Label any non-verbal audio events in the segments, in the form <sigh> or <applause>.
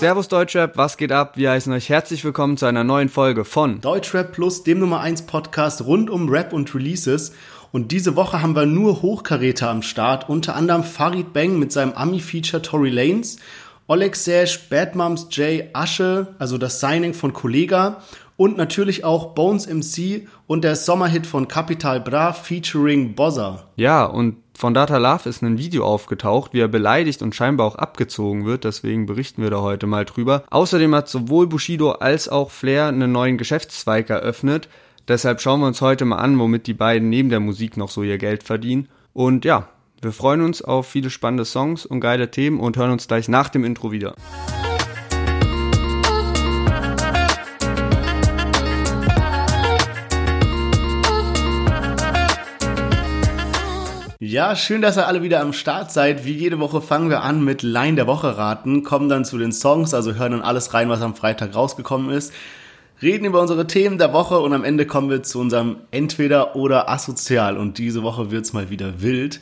Servus Deutschrap, was geht ab? Wir heißen euch herzlich willkommen zu einer neuen Folge von Deutschrap Plus, dem Nummer 1 Podcast rund um Rap und Releases. Und diese Woche haben wir nur Hochkaräter am Start, unter anderem Farid Bang mit seinem Ami-Feature Tory Lanes, Oleg Sash, Bad Moms J, Asche, also das Signing von Kollega und natürlich auch Bones MC und der Sommerhit von Capital Bra featuring Bozza. Ja, und von Data Love ist ein Video aufgetaucht, wie er beleidigt und scheinbar auch abgezogen wird, deswegen berichten wir da heute mal drüber. Außerdem hat sowohl Bushido als auch Flair einen neuen Geschäftszweig eröffnet, deshalb schauen wir uns heute mal an, womit die beiden neben der Musik noch so ihr Geld verdienen. Und ja, wir freuen uns auf viele spannende Songs und geile Themen und hören uns gleich nach dem Intro wieder. Ja, schön, dass ihr alle wieder am Start seid. Wie jede Woche fangen wir an mit Line der Woche raten, kommen dann zu den Songs, also hören dann alles rein, was am Freitag rausgekommen ist, reden über unsere Themen der Woche und am Ende kommen wir zu unserem Entweder oder Asozial und diese Woche wird's mal wieder wild.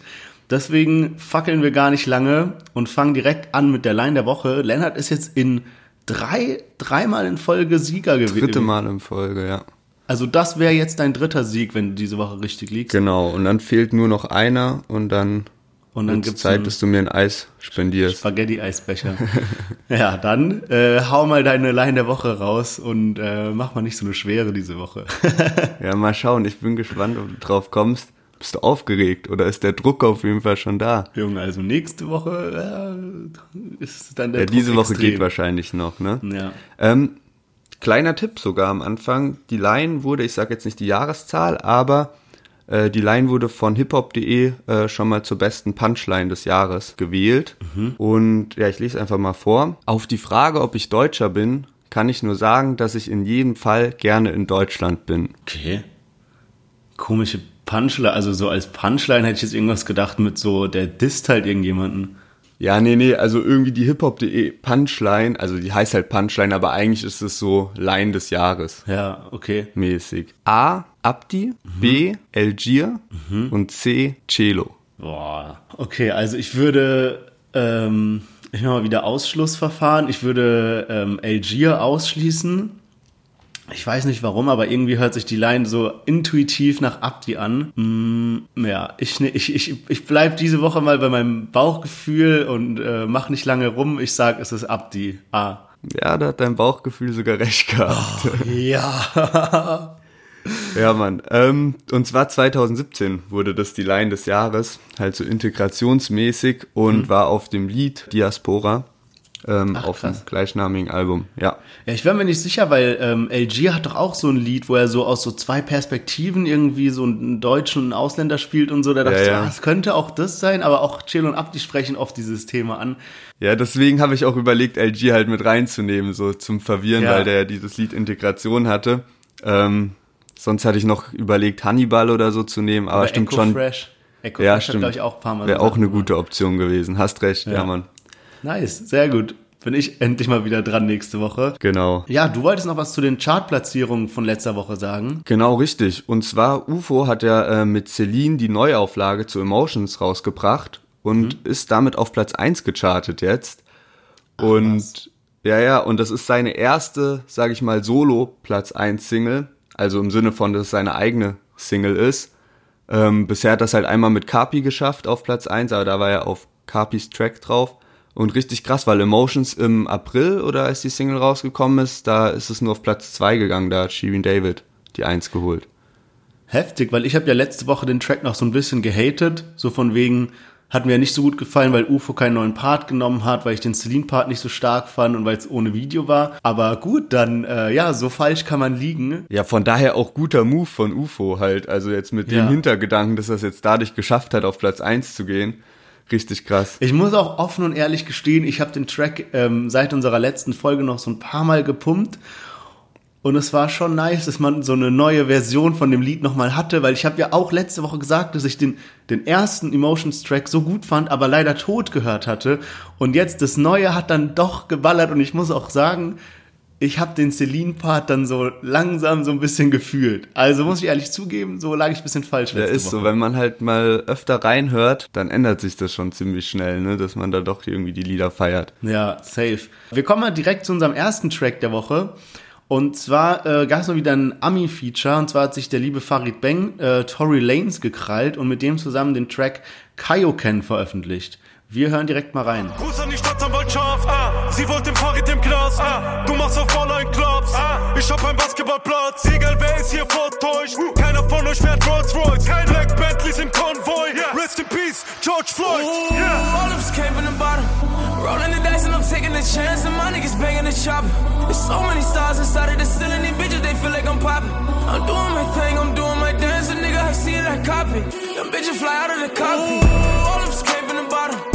Deswegen fackeln wir gar nicht lange und fangen direkt an mit der Line der Woche. Lennart ist jetzt in drei, dreimal in Folge Sieger gewesen. Dritte Mal in Folge, ja. Also das wäre jetzt dein dritter Sieg, wenn du diese Woche richtig liegst. Genau, und dann fehlt nur noch einer und dann, Und dann gibt's Zeit, bis du mir ein Eis spendierst. Spaghetti-Eisbecher. <laughs> ja, dann äh, hau mal deine Line der Woche raus und äh, mach mal nicht so eine schwere diese Woche. <laughs> Ja, mal schauen, ich bin gespannt, ob du drauf kommst. Bist du aufgeregt oder ist der Druck auf jeden Fall schon da? Junge, also nächste Woche äh, ist dann der Ja, diese Druck Woche extrem. geht wahrscheinlich noch, ne? Ja. Ähm, kleiner Tipp sogar am Anfang. Die Line wurde, ich sage jetzt nicht die Jahreszahl, aber äh, die Line wurde von hiphop.de äh, schon mal zur besten Punchline des Jahres gewählt. Und ja, ich lese einfach mal vor. Auf die Frage, ob ich Deutscher bin, kann ich nur sagen, dass ich in jedem Fall gerne in Deutschland bin. Okay. Komische Punchline, also so als Punchline hätte ich jetzt irgendwas gedacht mit so, der disst halt irgendjemanden. Ja, nee, nee, also irgendwie die hiphop.de Punchline, also die heißt halt Punchline, aber eigentlich ist es so Line des Jahres. Ja, okay. mäßig. A. Abdi, B. Elgier und C. Celo. Boah. Okay, also ich würde, ähm, ich mache mal wieder Ausschlussverfahren. Ich würde ähm, Algier ausschließen. Ich weiß nicht warum, aber irgendwie hört sich die Line so intuitiv nach Abdi an. Mm, ja, ich, ne- ich, ich, ich bleib diese Woche mal bei meinem Bauchgefühl und äh, mach nicht lange rum. Ich sag, es ist Abdi. Ah. Ja, da hat dein Bauchgefühl sogar recht gehabt. Ja. <laughs> Ja, Mann. Ähm, und zwar 2017 wurde das die Line des Jahres, halt so integrationsmäßig und war auf dem Lied Diaspora ähm, Ach, auf dem krass. gleichnamigen Album. Ja. Ja, ich wäre mir nicht sicher, weil ähm, LG hat doch auch so ein Lied, wo er so aus so zwei Perspektiven irgendwie so einen Deutschen und einen Ausländer spielt und so. Da dachte Ja, ich, ja. ah, es könnte auch das sein, aber auch Chill und Abdi sprechen oft dieses Thema an. Ja, deswegen habe ich auch überlegt, LG halt mit reinzunehmen, so zum Verwirren, Ja. weil der ja dieses Lied Integration hatte. Ähm, sonst hatte ich noch überlegt, Hannibal oder so zu nehmen, aber Oder stimmt Echo schon. Fresh. Echo Ja, Fresh stimmt. hat, glaube ich, auch ein paar Mal Wäre auch eine gute Option gewesen. Hast recht, ja, Ja. Mann. Nice, sehr gut. Bin ich endlich mal wieder dran nächste Woche. Genau. Ja, du wolltest noch was zu den Chartplatzierungen von letzter Woche sagen. Genau, richtig. Und zwar, UFO hat ja äh, mit Celine die Neuauflage zu Emotions rausgebracht und Mhm. ist damit auf Platz 1 gechartet jetzt. und ja, ja, und das ist seine erste, sag ich mal, Solo-Platz 1 Single. Also im Sinne von, dass es seine eigene Single ist. Ähm, bisher hat das halt einmal mit Carpi geschafft auf Platz 1, aber da war er auf Carpis Track drauf. Und richtig krass, weil Emotions im April oder als die Single rausgekommen ist, da ist es nur auf Platz 2 gegangen, da hat Shirin David die 1 geholt. Heftig, weil ich habe ja letzte Woche den Track noch so ein bisschen gehatet, so von wegen hat mir nicht so gut gefallen, weil UFO keinen neuen Part genommen hat, weil ich den Celine-Part nicht so stark fand und weil es ohne Video war. Aber gut, dann äh, ja, so falsch kann man liegen. Ja, von daher auch guter Move von UFO halt. Also jetzt mit dem Ja. Hintergedanken, dass er es jetzt dadurch geschafft hat, auf Platz 1 zu gehen. Richtig krass. Ich muss auch offen und ehrlich gestehen, ich habe den Track ähm, seit unserer letzten Folge noch so ein paar Mal gepumpt. Und es war schon nice, dass man so eine neue Version von dem Lied nochmal hatte, weil ich habe ja auch letzte Woche gesagt, dass ich den, den ersten Emotions-Track so gut fand, aber leider tot gehört hatte. Und jetzt das Neue hat dann doch geballert und ich muss auch sagen, ich habe den Celine-Part dann so langsam so ein bisschen gefühlt. Also muss ich ehrlich zugeben, so lag ich ein bisschen falsch. Ja, ist Woche. so, wenn man halt mal öfter reinhört, dann ändert sich das schon ziemlich schnell, ne, dass man da doch irgendwie die Lieder feiert. Ja, safe. Wir kommen mal direkt zu unserem ersten Track der Woche. Und zwar äh, gab es noch wieder ein Ami-Feature, und zwar hat sich der liebe Farid Beng äh, Tory Lanes gekrallt und mit dem zusammen den Track Kaioken veröffentlicht. Wir hören direkt mal rein. Gruß an die Staatsanwaltschaft, ah, sie wollte den Farid im Knast, ah, du machst auf Ballern Clubs, ah, ich hab einen Basketballplatz, egal wer ist hier vortäuscht, keiner von euch fährt Rolls Royce, Black Bentleys im Konvoi, yeah. rest in peace, George Floyd, Ooh, yeah. All of us came from the bottom. Rolling the dice and I'm taking a chance and my niggas banging the chopper. There's so many stars inside of the ceiling, these bitches they feel like I'm popping. I'm doing my thing, I'm doing my dance, a nigga I see it, I copy. Them bitches fly out of the cockpit. All of us came from the bottom.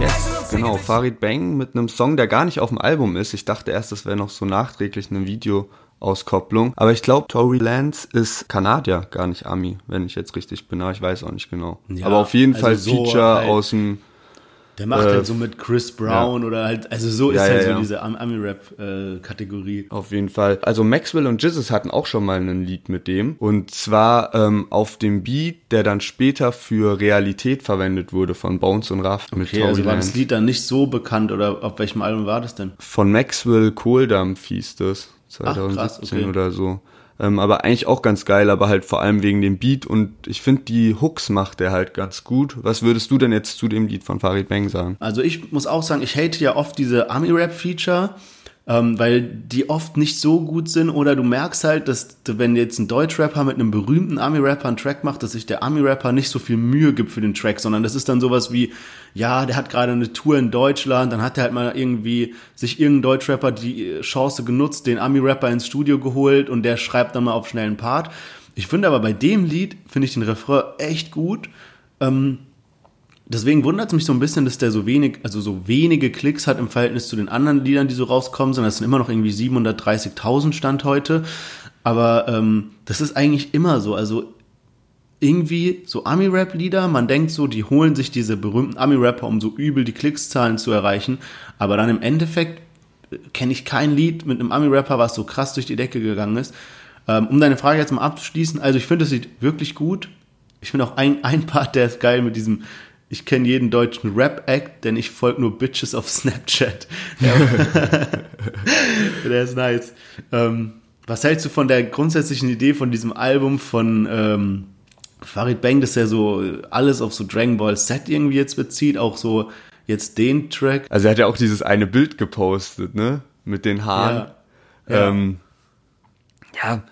Yes, genau, Farid Bang mit einem Song, der gar nicht auf dem Album ist. Ich dachte erst, das wäre noch so nachträglich eine Videoauskopplung. Aber ich glaube, Tory Lance ist Kanadier, gar nicht Ami, wenn ich jetzt richtig bin. Aber ich weiß auch nicht genau. Ja, aber auf jeden also Fall so Feature halt aus dem der macht halt äh, halt so mit Chris Brown ja. oder halt, also so ist ja, halt ja, so diese Ami-Rap-Kategorie. Auf jeden Fall. Also Maxwell und Jizzes hatten auch schon mal ein Lied mit dem. Und zwar ähm, auf dem Beat, der dann später für Realität verwendet wurde von Bones und Raff. Okay, mit also war das Lied dann nicht so bekannt oder auf welchem Album war das denn? Von Maxwell Kohldampf hieß das. 2017 Ach, krass, okay. oder so. Ähm, aber eigentlich auch ganz geil, aber halt vor allem wegen dem Beat und ich finde, die Hooks macht er halt ganz gut. Was würdest du denn jetzt zu dem Lied von Farid Bang sagen? Also ich muss auch sagen, ich hate ja oft diese Army-Rap-Feature ähm, weil die oft nicht so gut sind oder du merkst halt, dass wenn jetzt ein Deutschrapper mit einem berühmten Ami-Rapper einen Track macht, dass sich der Ami-Rapper nicht so viel Mühe gibt für den Track, sondern das ist dann sowas wie, ja, der hat gerade eine Tour in Deutschland, dann hat er halt mal irgendwie sich irgendein Deutschrapper die Chance genutzt, den Ami-Rapper ins Studio geholt und der schreibt dann mal auf schnellen Part. Ich finde aber bei dem Lied, finde ich den Refrain echt gut. Ähm, Deswegen wundert es mich so ein bisschen, dass der so wenig, also so wenige Klicks hat im Verhältnis zu den anderen Liedern, die so rauskommen, sondern es sind immer noch irgendwie 730.000 Stand heute. Aber ähm, das ist eigentlich immer so. Also irgendwie so Ami-Rap-Lieder, man denkt so, die holen sich diese berühmten Ami-Rapper, um so übel die Klickszahlen zu erreichen. Aber dann im Endeffekt äh, kenne ich kein Lied mit einem Ami-Rapper, was so krass durch die Decke gegangen ist. Ähm, um deine Frage jetzt mal abzuschließen, also ich finde das Lied wirklich gut. Ich finde auch ein, ein Part, der ist geil mit diesem ich kenne jeden deutschen Rap-Act, denn ich folge nur Bitches auf Snapchat. <laughs> <laughs> der ist nice. Ähm, was hältst du von der grundsätzlichen Idee von diesem Album von ähm, Farid Bang, dass er so alles auf so Dragon Ball Z irgendwie jetzt bezieht, auch so jetzt den Track? Also er hat ja auch dieses eine Bild gepostet, ne? Mit den Haaren. Ja. Ähm, ja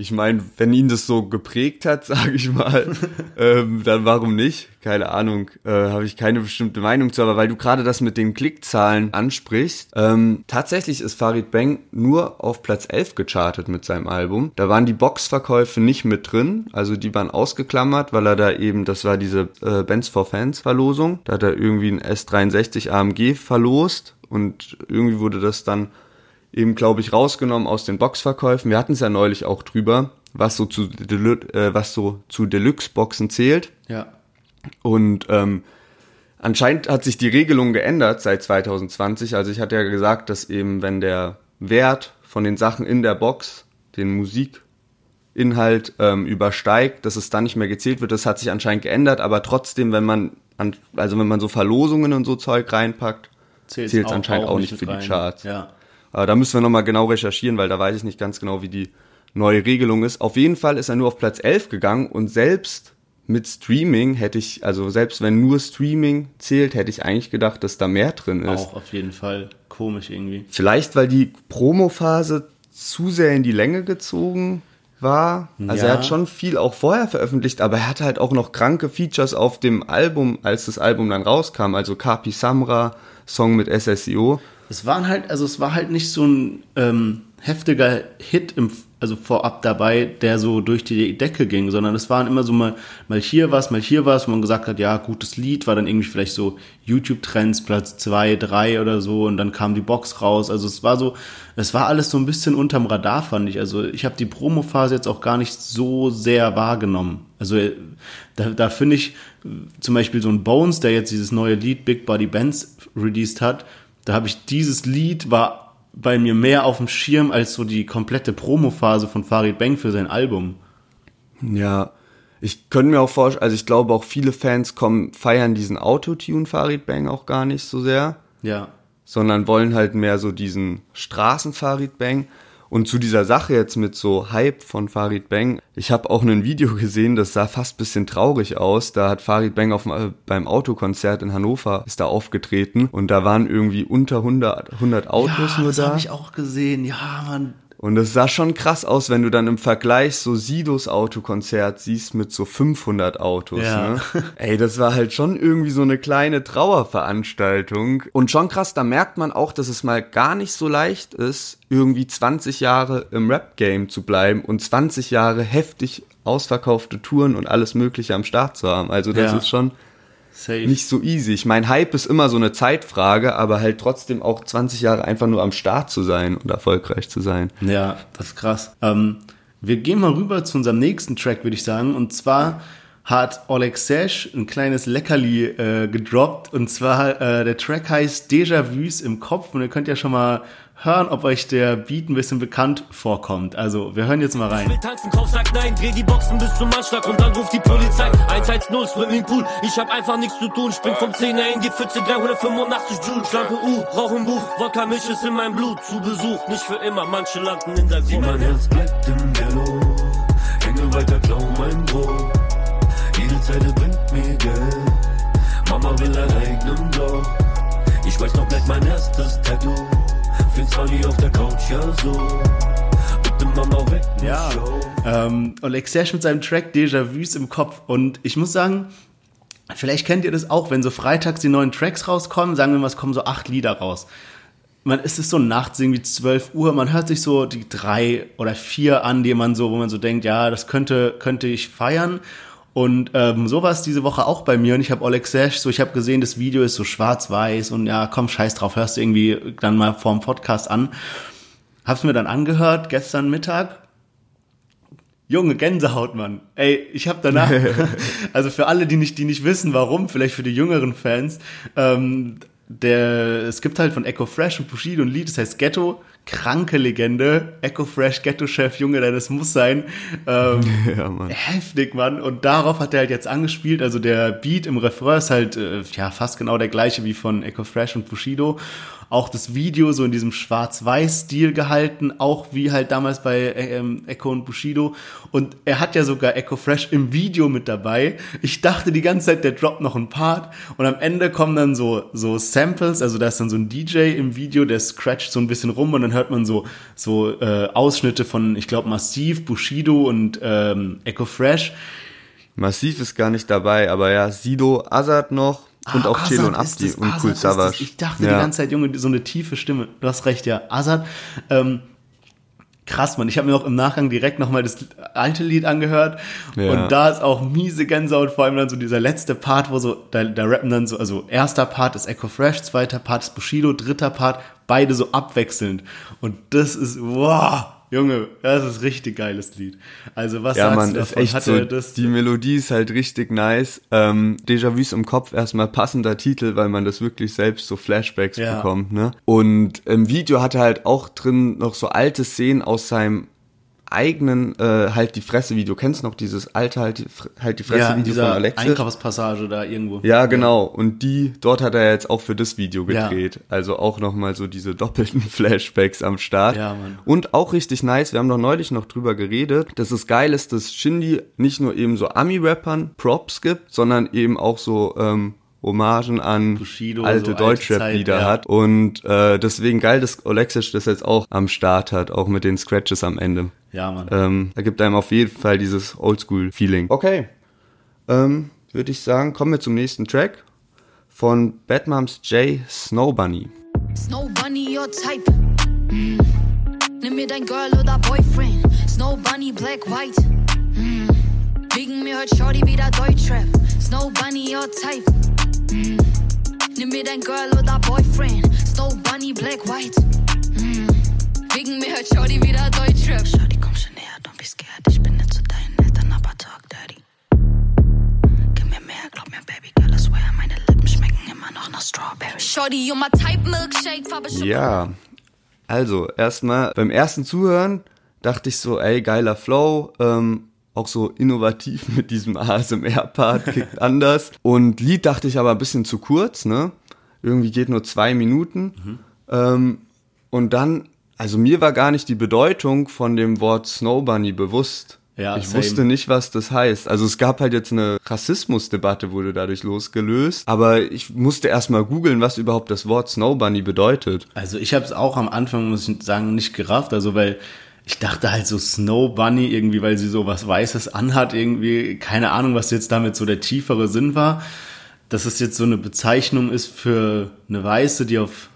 ich meine, wenn ihn das so geprägt hat, <laughs> sage ich mal, ähm, dann warum nicht? Keine Ahnung, äh, habe ich keine bestimmte Meinung zu, aber weil du gerade das mit den Klickzahlen ansprichst, ähm, tatsächlich ist Farid Bang nur auf Platz 11 gechartet mit seinem Album. Da waren die Boxverkäufe nicht mit drin, also die waren ausgeklammert, weil er da eben, das war diese äh, Bands for Fans Verlosung, da hat er irgendwie ein S63 AMG verlost und irgendwie wurde das dann eben, glaube ich, rausgenommen aus den Boxverkäufen. Wir hatten es ja neulich auch drüber, was so zu, Delu äh, was so zu Deluxe-Boxen zählt. Ja. Und ähm, anscheinend hat sich die Regelung geändert seit 2020. Also ich hatte ja gesagt, dass eben, wenn der Wert von den Sachen in der Box den Musikinhalt ähm, übersteigt, dass es dann nicht mehr gezählt wird. Das hat sich anscheinend geändert, aber trotzdem, wenn man an, also wenn man so Verlosungen und so Zeug reinpackt, zählt es anscheinend auch, auch nicht für rein. die Charts. Ja. Aber da müssen wir nochmal genau recherchieren, weil da weiß ich nicht ganz genau, wie die neue Regelung ist. Auf jeden Fall ist er nur auf Platz 11 gegangen und selbst mit Streaming hätte ich, also selbst wenn nur Streaming zählt, hätte ich eigentlich gedacht, dass da mehr drin ist. Auch auf jeden Fall komisch irgendwie. Vielleicht, weil die Promo-Phase zu sehr in die Länge gezogen war. Also ja. er hat schon viel auch vorher veröffentlicht, aber er hatte halt auch noch kranke Features auf dem Album, als das Album dann rauskam. Also Kapi Samra, Song mit SSIO es waren halt, also es war halt nicht so ein ähm, heftiger Hit im, also vorab dabei, der so durch die Decke ging, sondern es waren immer so mal, mal hier was, mal hier was, wo man gesagt hat, ja, gutes Lied, war dann irgendwie vielleicht so YouTube-Trends, Platz zwei, drei oder so und dann kam die Box raus. Also es war so, es war alles so ein bisschen unterm Radar, fand ich. Also ich habe die Promo-Phase jetzt auch gar nicht so sehr wahrgenommen. Also äh, da, da finde ich zum Beispiel so ein Bones, der jetzt dieses neue Lied Big Body Bands released hat, da habe ich dieses Lied war bei mir mehr auf dem Schirm als so die komplette Promophase von Farid Bang für sein Album. Ja, ich könnte mir auch vorstellen, also ich glaube auch viele Fans kommen, feiern diesen Autotune Farid Bang auch gar nicht so sehr. Ja. Sondern wollen halt mehr so diesen Straßen Farid Bang. Und zu dieser Sache jetzt mit so Hype von Farid Bang, ich habe auch ein Video gesehen, das sah fast bisschen traurig aus. Da hat Farid Bang auf, äh, beim Autokonzert in Hannover ist da aufgetreten und da waren irgendwie unter 100, 100 Autos ja, nur das da. habe ich auch gesehen. Ja, Mann. Und es sah schon krass aus, wenn du dann im Vergleich so Sidos Autokonzert siehst mit so 500 Autos. Ja. Ne? <laughs> Ey, das war halt schon irgendwie so eine kleine Trauerveranstaltung. Und schon krass, da merkt man auch, dass es mal gar nicht so leicht ist, irgendwie 20 Jahre im Rap-Game zu bleiben und 20 Jahre heftig ausverkaufte Touren und alles Mögliche am Start zu haben. Also das Ja. ist schon Safe. nicht so easy. Ich meine, Hype ist immer so eine Zeitfrage, aber halt trotzdem auch 20 Jahre einfach nur am Start zu sein und erfolgreich zu sein. Ja, das ist krass. Ähm, wir gehen mal rüber zu unserem nächsten Track, würde ich sagen. Und zwar hat Oleg Sesh ein kleines Leckerli äh, gedroppt. Und zwar, äh, der Track heißt Déjà-vus im Kopf. Und ihr könnt ja schon mal hören, ob euch der Beat ein bisschen bekannt vorkommt. Also, wir hören jetzt mal rein. will tanzen, Kopf sagt nein, dreh die Boxen bis zum Anschlag und dann ruft die Polizei. 110 Swimmingpool, ich hab einfach nichts zu tun, spring vom 10er in die Pfütze, 385 Joule, schlanke U, rauch im Buch, Wodka Milch ist in meinem Blut, zu Besuch, nicht für immer, manche landen in der Grube. Mein Herz bleibt im Ghetto, hänge weiter, klau mein Brot. Jede Zeile bringt mir Geld, Mama will einen eigenen Blog. Ich weiß noch gleich mein erstes Tattoo, find's funny auf der Couch, ja so. Ja, ähm, Oleg Sesh mit seinem Track Déjà-vus im Kopf. Und ich muss sagen, vielleicht kennt ihr das auch, wenn so freitags die neuen Tracks rauskommen, sagen wir mal, es kommen so acht Lieder raus. Man ist es so nachts irgendwie 12 Uhr, man hört sich so die drei oder vier an, die man so, wo man so denkt, ja, das könnte, könnte ich feiern. Und ähm, so war es diese Woche auch bei mir. Und ich habe Oleg Sesh, so ich habe gesehen, das Video ist so schwarz-weiß und ja, komm, scheiß drauf, hörst du irgendwie dann mal vorm Podcast an. Hab's mir dann angehört, gestern Mittag. Junge Gänsehaut, Mann. Ey, ich habe danach, <laughs> <laughs> also für alle, die nicht, die nicht wissen, warum, vielleicht für die jüngeren Fans, ähm, der, es gibt halt von Echo Fresh und Bushido ein Lied, das heißt Ghetto, kranke Legende, Echo Fresh, Ghetto-Chef, Junge, das muss sein. Ähm, <laughs> Ja, Mann. Heftig, Mann. Und darauf hat er halt jetzt angespielt. Also der Beat im Refrain ist halt äh, ja fast genau der gleiche wie von Echo Fresh und Bushido. Auch das Video so in diesem Schwarz-Weiß-Stil gehalten, auch wie halt damals bei äh, ähm, Echo und Bushido. Und er hat ja sogar Echo Fresh im Video mit dabei. Ich dachte die ganze Zeit, der droppt noch einen Part. Und am Ende kommen dann so, so Samples, also da ist dann so ein DJ im Video, der scratcht so ein bisschen rum und dann hört man so, so äh, Ausschnitte von, ich glaube, Massiv, Bushido und ähm, Echo Fresh. Massiv ist gar nicht dabei, aber ja, Sido, Azad noch und Ah, auch Chelo und Abdi und Azad Cool. Savage. Ich dachte ja. die ganze Zeit, Junge, so eine tiefe Stimme. Du hast recht, ja. Azad, ähm, krass, Mann. Ich habe mir auch im Nachgang direkt nochmal das alte Lied angehört. Ja. Und da ist auch miese Gänsehaut, vor allem dann so dieser letzte Part, wo so, da, da rappen dann so, also erster Part ist Echo Fresh, zweiter Part ist Bushido, dritter Part, beide so abwechselnd. Und das ist, wow, Junge, das ist richtig geiles Lied. Also was Ja, sagst man, du ist davon? echt Hat so, das, die Melodie ist halt richtig nice. Ähm, Déjà-vus im Kopf erstmal passender Titel, weil man das wirklich selbst so Flashbacks Ja. bekommt, ne? Und im Video hat er halt auch drin noch so alte Szenen aus seinem eigenen äh, Halt die Fresse Video. Kennst du noch dieses alte Halt die, halt die Fresse ja, von dieser Alexis? Einkaufspassage da irgendwo. Ja, genau. Und die, dort hat er jetzt auch für das Video Ja. gedreht. Also auch nochmal so diese doppelten <laughs> Flashbacks am Start. Ja, Mann. Und auch richtig nice, wir haben doch neulich noch drüber geredet, dass es geil ist, dass Shindy nicht nur eben so Ami-Rappern Props gibt, sondern eben auch so ähm, Hommagen an Bushido, alte so Deutschrap-Lieder ja. hat. Und äh, deswegen geil, dass Olexic das jetzt auch am Start hat, auch mit den Scratches am Ende. Ja, Mann. Ähm, da gibt einem auf jeden Fall dieses Oldschool-Feeling. Okay. Ähm, Würde ich sagen, kommen wir zum nächsten Track von Bad Moms J Snow Bunny. Snow Bunny, your type. Mm. Nimm mir dein Girl oder Boyfriend. Snow Bunny, black, white. Mm. Wegen mir hört Shorty wieder Deutschrap. Snow Bunny, your type. Mm. Nimm mir dein Girl oder Boyfriend. Snow Bunny, black, white. Mm. Wegen mir hört Shorty wieder Deutschrap. Shorty, komm schon näher, don't be scared. Ich bin nicht zu deinen Eltern, aber talk dirty. Gib mir mehr, glaub mir, Baby girl, I swear, meine Lippen schmecken immer noch nach Strawberry. Shorty, you're my type milkshake, Farbe Ja. Also, erstmal beim ersten Zuhören dachte ich so, ey, geiler Flow, ähm, auch so innovativ mit diesem ASMR-Part, kickt <laughs> anders. Und Lied dachte ich aber ein bisschen zu kurz, ne? Irgendwie geht nur zwei Minuten. Mhm. Ähm, und dann, also mir war gar nicht die Bedeutung von dem Wort Snow Bunny bewusst. Ja, ich same. wusste nicht, was das heißt. Also es gab halt jetzt eine Rassismusdebatte, wurde dadurch losgelöst. Aber ich musste erstmal googeln, was überhaupt das Wort Snow Bunny bedeutet. Also ich habe es auch am Anfang, muss ich sagen, nicht gerafft. Also weil ich dachte halt so Snow Bunny irgendwie, weil sie so was Weißes anhat, irgendwie, keine Ahnung, was jetzt damit so der tiefere Sinn war. Dass es jetzt so eine Bezeichnung ist für eine Weiße, die auf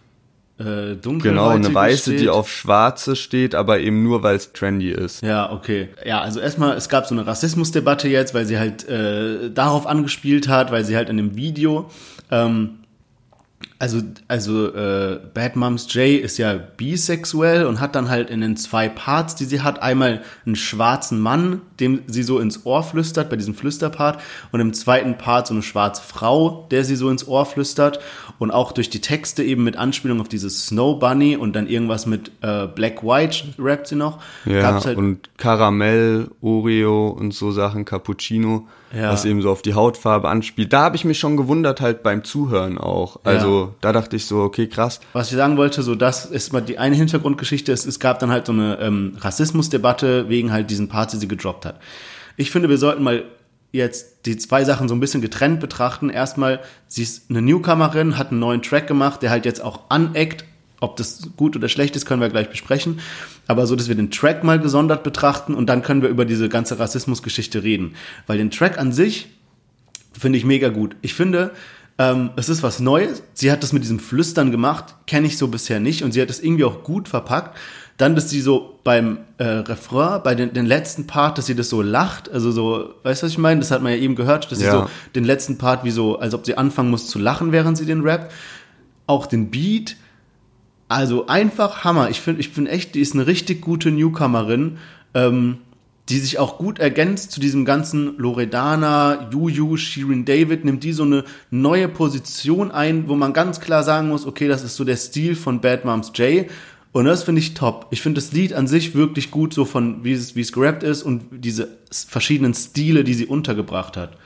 äh, dunkelhäutige Genau, eine Weiße, steht. die auf Schwarze steht, aber eben nur, weil es trendy ist. Ja, okay. Ja, also erstmal, es gab so eine Rassismusdebatte jetzt, weil sie halt äh, darauf angespielt hat, weil sie halt in dem Video, ähm, also, also äh, Bad Moms J ist ja bisexuell und hat dann halt in den zwei Parts, die sie hat, einmal einen schwarzen Mann, dem sie so ins Ohr flüstert, bei diesem Flüsterpart, und im zweiten Part so eine schwarze Frau, der sie so ins Ohr flüstert und auch durch die Texte eben mit Anspielung auf dieses Snow Bunny und dann irgendwas mit äh, Black White rappt sie noch. Ja, halt und Karamell, Oreo und so Sachen, Cappuccino, Ja. was eben so auf die Hautfarbe anspielt. Da habe ich mich schon gewundert halt beim Zuhören auch. Also da dachte ich so, okay, krass. Was ich sagen wollte, so das ist mal die eine Hintergrundgeschichte. Es, es gab dann halt so eine ähm, Rassismusdebatte wegen halt diesen Parts, die sie gedroppt hat. Ich finde, wir sollten mal jetzt die zwei Sachen so ein bisschen getrennt betrachten. Erstmal, sie ist eine Newcomerin, hat einen neuen Track gemacht, der halt jetzt auch aneckt. Ob das gut oder schlecht ist, können wir gleich besprechen. Aber so, dass wir den Track mal gesondert betrachten und dann können wir über diese ganze Rassismusgeschichte reden. Weil den Track an sich finde ich mega gut. Ich finde, ähm, es ist was Neues. Sie hat das mit diesem Flüstern gemacht, kenne ich so bisher nicht und sie hat es irgendwie auch gut verpackt. Dann, dass sie so beim äh, Refrain, bei den, den letzten Part, dass sie das so lacht, also so, weißt du, was ich meine? Das hat man ja eben gehört, dass sie Ja. so den letzten Part wie so, als ob sie anfangen muss zu lachen, während sie den rappt. Auch den Beat, also einfach Hammer. Ich finde, ich bin echt, die ist eine richtig gute Newcomerin, ähm, die sich auch gut ergänzt zu diesem ganzen Loredana, Juju, Shirin David, nimmt die so eine neue Position ein, wo man ganz klar sagen muss, okay, das ist so der Stil von Bad Moms J. Und das finde ich top. Ich finde das Lied an sich wirklich gut, so von wie es, wie es gerappt ist und diese verschiedenen Stile, die sie untergebracht hat.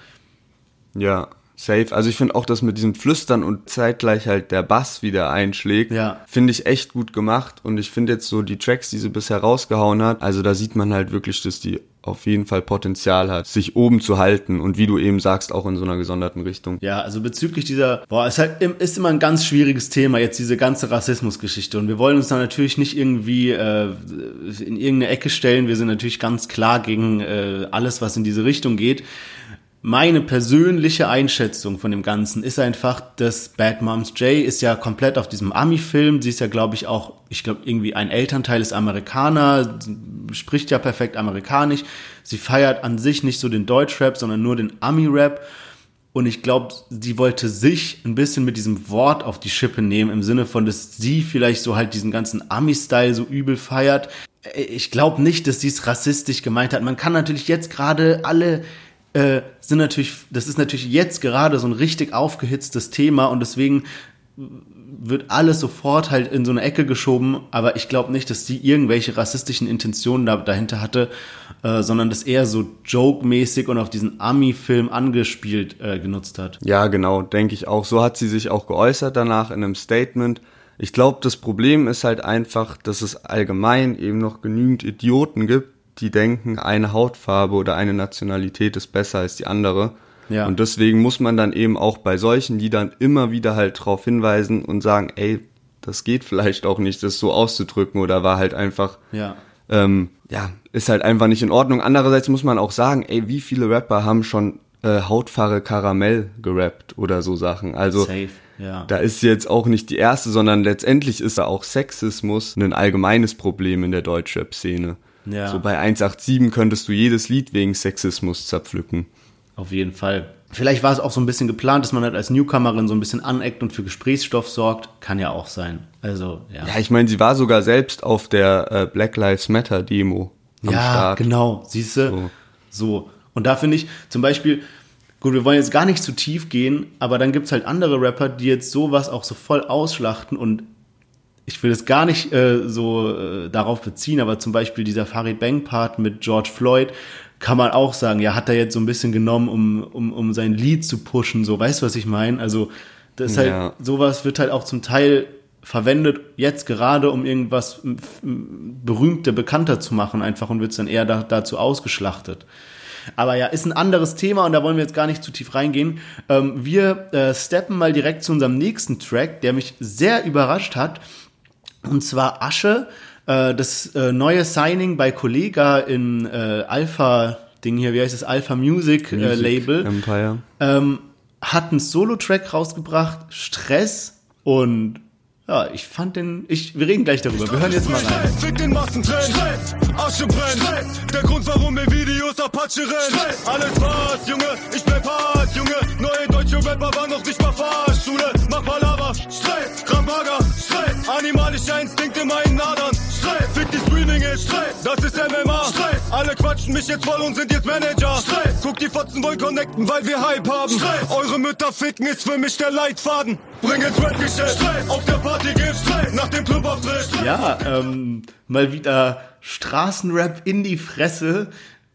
Ja, safe. Also ich finde auch das mit diesem Flüstern und zeitgleich halt der Bass wieder einschlägt, Ja. finde ich echt gut gemacht. Und ich finde jetzt so die Tracks, die sie bisher rausgehauen hat, also da sieht man halt wirklich, dass die auf jeden Fall Potenzial hat, sich oben zu halten und wie du eben sagst, auch in so einer gesonderten Richtung. Ja, also bezüglich dieser, boah, ist halt ist immer ein ganz schwieriges Thema jetzt diese ganze Rassismusgeschichte und wir wollen uns da natürlich nicht irgendwie äh, in irgendeine Ecke stellen. Wir sind natürlich ganz klar gegen äh, alles, was in diese Richtung geht. Meine persönliche Einschätzung von dem Ganzen ist einfach, dass Bad Moms J ist ja komplett auf diesem Ami-Film. Sie ist ja, glaube ich, auch, ich glaube, irgendwie ein Elternteil ist Amerikaner, spricht ja perfekt Amerikanisch. Sie feiert an sich nicht so den Deutschrap, sondern nur den Ami-Rap. Und ich glaube, sie wollte sich ein bisschen mit diesem Wort auf die Schippe nehmen, im Sinne von, dass sie vielleicht so halt diesen ganzen Ami-Style so übel feiert. Äh, Ich glaube nicht, dass sie es rassistisch gemeint hat. Man kann natürlich jetzt gerade alle äh, sind natürlich, das ist natürlich jetzt gerade so ein richtig aufgehitztes Thema und deswegen wird alles sofort halt in so eine Ecke geschoben, aber ich glaube nicht, dass sie irgendwelche rassistischen Intentionen da, dahinter hatte, äh, sondern das eher so joke-mäßig und auf diesen Ami-Film angespielt äh, genutzt hat. Ja, genau, denke ich auch. So hat sie sich auch geäußert danach in einem Statement. Ich glaube, das Problem ist halt einfach, dass es allgemein eben noch genügend Idioten gibt, die denken, eine Hautfarbe oder eine Nationalität ist besser als die andere. Ja. Und deswegen muss man dann eben auch bei solchen Liedern immer wieder halt drauf hinweisen und sagen, ey, das geht vielleicht auch nicht, das so auszudrücken oder war halt einfach Ja. ähm, ja, ist halt einfach nicht in Ordnung. Andererseits muss man auch sagen, ey, wie viele Rapper haben schon äh, Hautfarbe Karamell gerappt oder so Sachen. Also Safe, ja. da ist jetzt auch nicht die erste, sondern letztendlich ist da auch Sexismus ein allgemeines Problem in der Deutschrap-Szene. Ja. So bei 187 könntest du jedes Lied wegen Sexismus zerpflücken. Auf jeden Fall. Vielleicht war es auch so ein bisschen geplant, dass man halt als Newcomerin so ein bisschen aneckt und für Gesprächsstoff sorgt. Kann ja auch sein. Also, ja. Ja, ich meine, sie war sogar selbst auf der äh, Black Lives Matter Demo am ja, Start. genau. Siehst du? So. So. Und da finde ich zum Beispiel, gut, wir wollen jetzt gar nicht zu tief gehen, aber dann gibt's halt andere Rapper, die jetzt sowas auch so voll ausschlachten und ich will es gar nicht äh, so äh, darauf beziehen, aber zum Beispiel dieser Farid Bang Part mit George Floyd kann man auch sagen, ja, hat er jetzt so ein bisschen genommen, um, um, um sein Lied zu pushen, so, weißt du, was ich meine? Also, das ist halt, Ja. sowas wird halt auch zum Teil verwendet, jetzt gerade, um irgendwas berühmter, bekannter zu machen, einfach und wird dann eher da, dazu ausgeschlachtet. Aber ja, ist ein anderes Thema und da wollen wir jetzt gar nicht zu tief reingehen. Ähm, wir äh, steppen mal direkt zu unserem nächsten Track, der mich sehr überrascht hat. Und zwar Asche, äh, das äh, neue Signing bei Kollega in äh, Alpha, Ding hier, wie heißt es, Alpha Music, äh, Music Label, Empire. ähm, hat einen Solo-Track rausgebracht, Stress und ja, ich fand den, ich, wir reden gleich darüber. Wir hören jetzt mal rein. Fick den Massentrend. Asche brennt. Der Grund, warum wir Videos Apache rennen. Alles was, Junge, ich bleib hart, Junge. Neue deutsche Rapper waren noch nicht mal Fahrschule. Mach Stress, Kramaga, Stress. Animalischer Instinkt in meinen Adern. Stress, fick die Streaming ist Stress. Das ist MMA. Stress. Alle quatschen mich jetzt voll und sind jetzt Manager. Stress. Guck, die Fotzen wollen connecten, weil wir Hype haben. Stress. Eure Mütter ficken ist für mich der Leitfaden. Bring ins Rap-Geschäft. Stress. Auf der Party gibt's Stress. Nach dem Clubauftritt. Ja, ähm, mal wieder Straßenrap in die Fresse.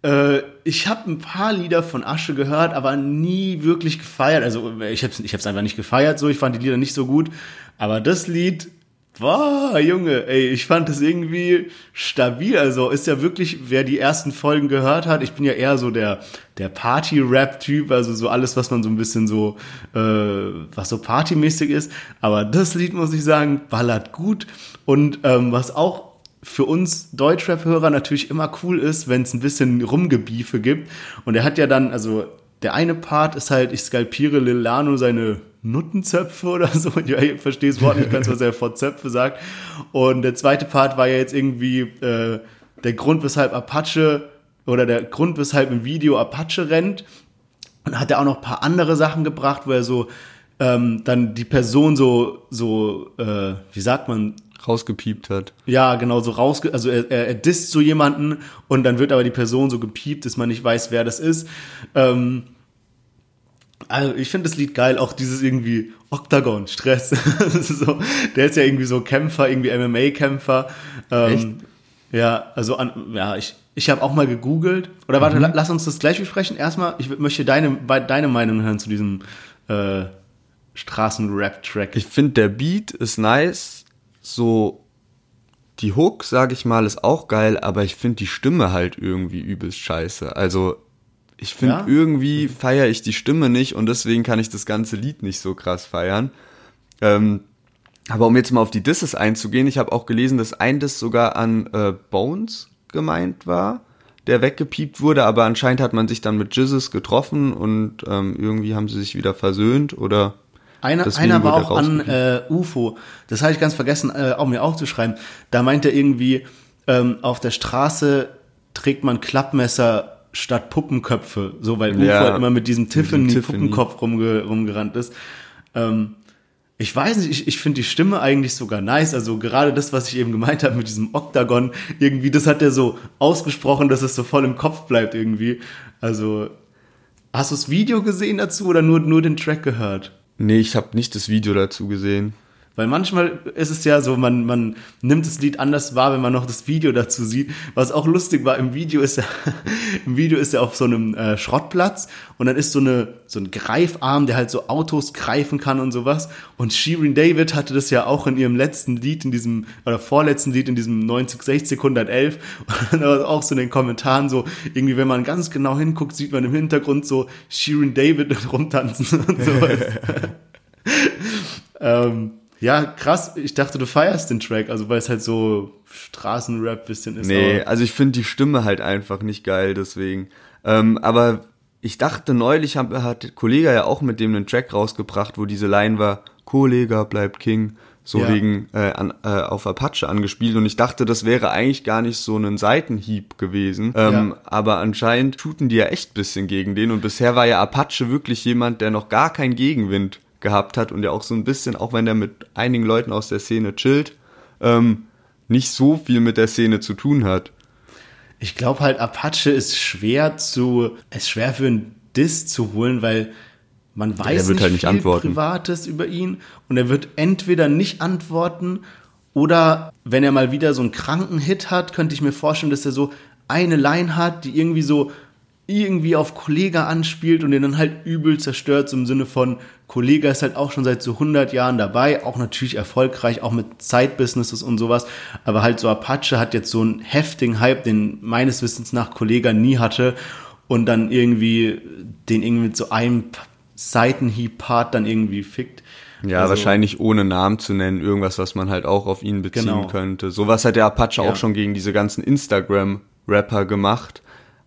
Äh, ich habe ein paar Lieder von Asche gehört, aber nie wirklich gefeiert. Also ich habe ich hab's einfach nicht gefeiert, so ich fand die Lieder nicht so gut. Aber das Lied, boah, Junge, ey, ich fand das irgendwie stabil. Also ist ja wirklich, wer die ersten Folgen gehört hat, ich bin ja eher so der der Party-Rap-Typ, also so alles, was man so ein bisschen so, äh, was so partymäßig ist. Aber das Lied muss ich sagen, ballert gut und ähm, was auch für uns Deutschrap-Hörer natürlich immer cool ist, wenn es ein bisschen Rumgebiefe gibt. Und er hat ja dann, also der eine Part ist halt, ich skalpiere Lil Lano seine Nuttenzöpfe oder so. <laughs> Ja, ich verstehe das Wort nicht ganz, was er vor Zöpfe sagt. Und der zweite Part war ja jetzt irgendwie äh, der Grund, weshalb Apache oder der Grund, weshalb im Video Apache rennt. Und hat er auch noch ein paar andere Sachen gebracht, wo er so ähm, dann die Person so, so, äh, wie sagt man, Rausgepiept hat. ja, genau, so rausge... Also er, er, er disst so jemanden und dann wird aber die Person so gepiept, dass man nicht weiß, wer das ist. Ähm, also ich finde das Lied geil, auch dieses irgendwie Octagon, Stress. Ist <laughs> so, der ist ja irgendwie so Kämpfer, irgendwie MMA-Kämpfer. Ähm, ja, also an, ja, ich, ich habe auch mal gegoogelt. Oder warte, la, lass uns das gleich besprechen. Erstmal, ich möchte deine, deine Meinung hören zu diesem äh, Straßen-Rap-Track. Ich finde, der Beat ist nice. So, die Hook, sag ich mal, ist auch geil, aber ich finde die Stimme halt irgendwie übelst scheiße. Also, ich finde, Ja? irgendwie feiere ich die Stimme nicht und deswegen kann ich das ganze Lied nicht so krass feiern. Ähm, aber um jetzt mal auf die Disses einzugehen, ich habe auch gelesen, dass ein Diss sogar an äh, Bones gemeint war, der weggepiept wurde, aber anscheinend hat man sich dann mit Jizzes getroffen und ähm, irgendwie haben sie sich wieder versöhnt oder Einer, einer war auch an äh, UFO. Das habe ich ganz vergessen, äh, auch mir aufzuschreiben. Da meint er irgendwie, ähm, auf der Straße trägt man Klappmesser statt Puppenköpfe. So, weil UFO Ja, halt immer mit diesem. Tiffany-Puppenkopf rumge rumgerannt ist. Ähm, ich weiß nicht, ich, ich finde die Stimme eigentlich sogar nice. Also gerade das, was ich eben gemeint habe mit diesem Oktagon, irgendwie, das hat er so ausgesprochen, dass es so voll im Kopf bleibt irgendwie. Also, hast du das Video gesehen dazu oder nur, nur den Track gehört? Nee, ich habe nicht das Video dazu gesehen. Weil manchmal ist es ja so, man, man nimmt das Lied anders wahr, wenn man noch das Video dazu sieht. Was auch lustig war, im Video ist er, <laughs> im Video ist er auf so einem äh, Schrottplatz und dann ist so eine, so ein Greifarm, der halt so Autos greifen kann und sowas. Und Shirin David hatte das ja auch in ihrem letzten Lied, in diesem, oder vorletzten Lied, in diesem 90, 60, 111. Und da war auch so in den Kommentaren so, irgendwie, wenn man ganz genau hinguckt, sieht man im Hintergrund so Shirin David <laughs> rumtanzen und sowas. <laughs> ähm, ja, krass. Ich dachte, du feierst den Track, also weil es halt so Straßenrap bisschen ist. Nee, also ich finde die Stimme halt einfach nicht geil, deswegen. Ähm, aber ich dachte neulich hab, hat Kollega ja auch mit dem einen Track rausgebracht, wo diese Line war, Kollega bleibt King, so Ja. wegen äh, an, äh, auf Apache angespielt und ich dachte, das wäre eigentlich gar nicht so ein Seitenhieb gewesen, ähm, Ja. aber anscheinend shooten die ja echt bisschen gegen den und bisher war ja Apache wirklich jemand, der noch gar keinen Gegenwind gehabt hat und der auch so ein bisschen, auch wenn der mit einigen Leuten aus der Szene chillt, ähm, nicht so viel mit der Szene zu tun hat. Ich glaube halt, Apache ist schwer zu, ist schwer für einen Diss zu holen, weil man weiß wird nicht halt nicht viel antworten. Privates über ihn und er wird entweder nicht antworten Oder wenn er mal wieder so einen kranken Hit hat, könnte ich mir vorstellen, dass er so eine Line hat, die irgendwie so irgendwie auf Kollega anspielt und den dann halt übel zerstört, so im Sinne von Kollega ist halt auch schon seit so 100 Jahren dabei, auch natürlich erfolgreich, auch mit Side-Businesses und sowas, aber halt so Apache hat jetzt so einen heftigen Hype, den meines Wissens nach Kollega nie hatte und dann irgendwie den irgendwie mit so einem Seitenhieb-Part dann irgendwie fickt. Ja, Also- wahrscheinlich ohne Namen zu nennen, irgendwas, was man halt auch auf ihn beziehen Genau. könnte. Sowas hat der Apache Ja. auch schon gegen diese ganzen Instagram-Rapper gemacht,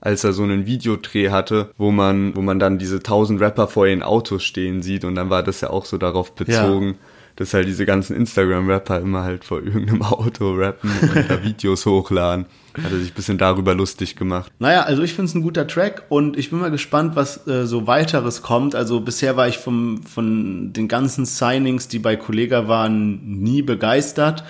als er so einen Videodreh hatte, wo man, wo man dann diese tausend Rapper vor ihren Autos stehen sieht und dann war das ja auch so darauf bezogen, dass halt diese ganzen Instagram-Rapper immer halt vor irgendeinem <laughs> Auto rappen und da Videos hochladen. Hat er sich ein bisschen darüber lustig gemacht. Naja, also ich finde es ein guter Track und ich bin mal gespannt, was äh, so weiteres kommt. Also bisher war ich vom, von den ganzen Signings, die bei Kollega waren, nie begeistert.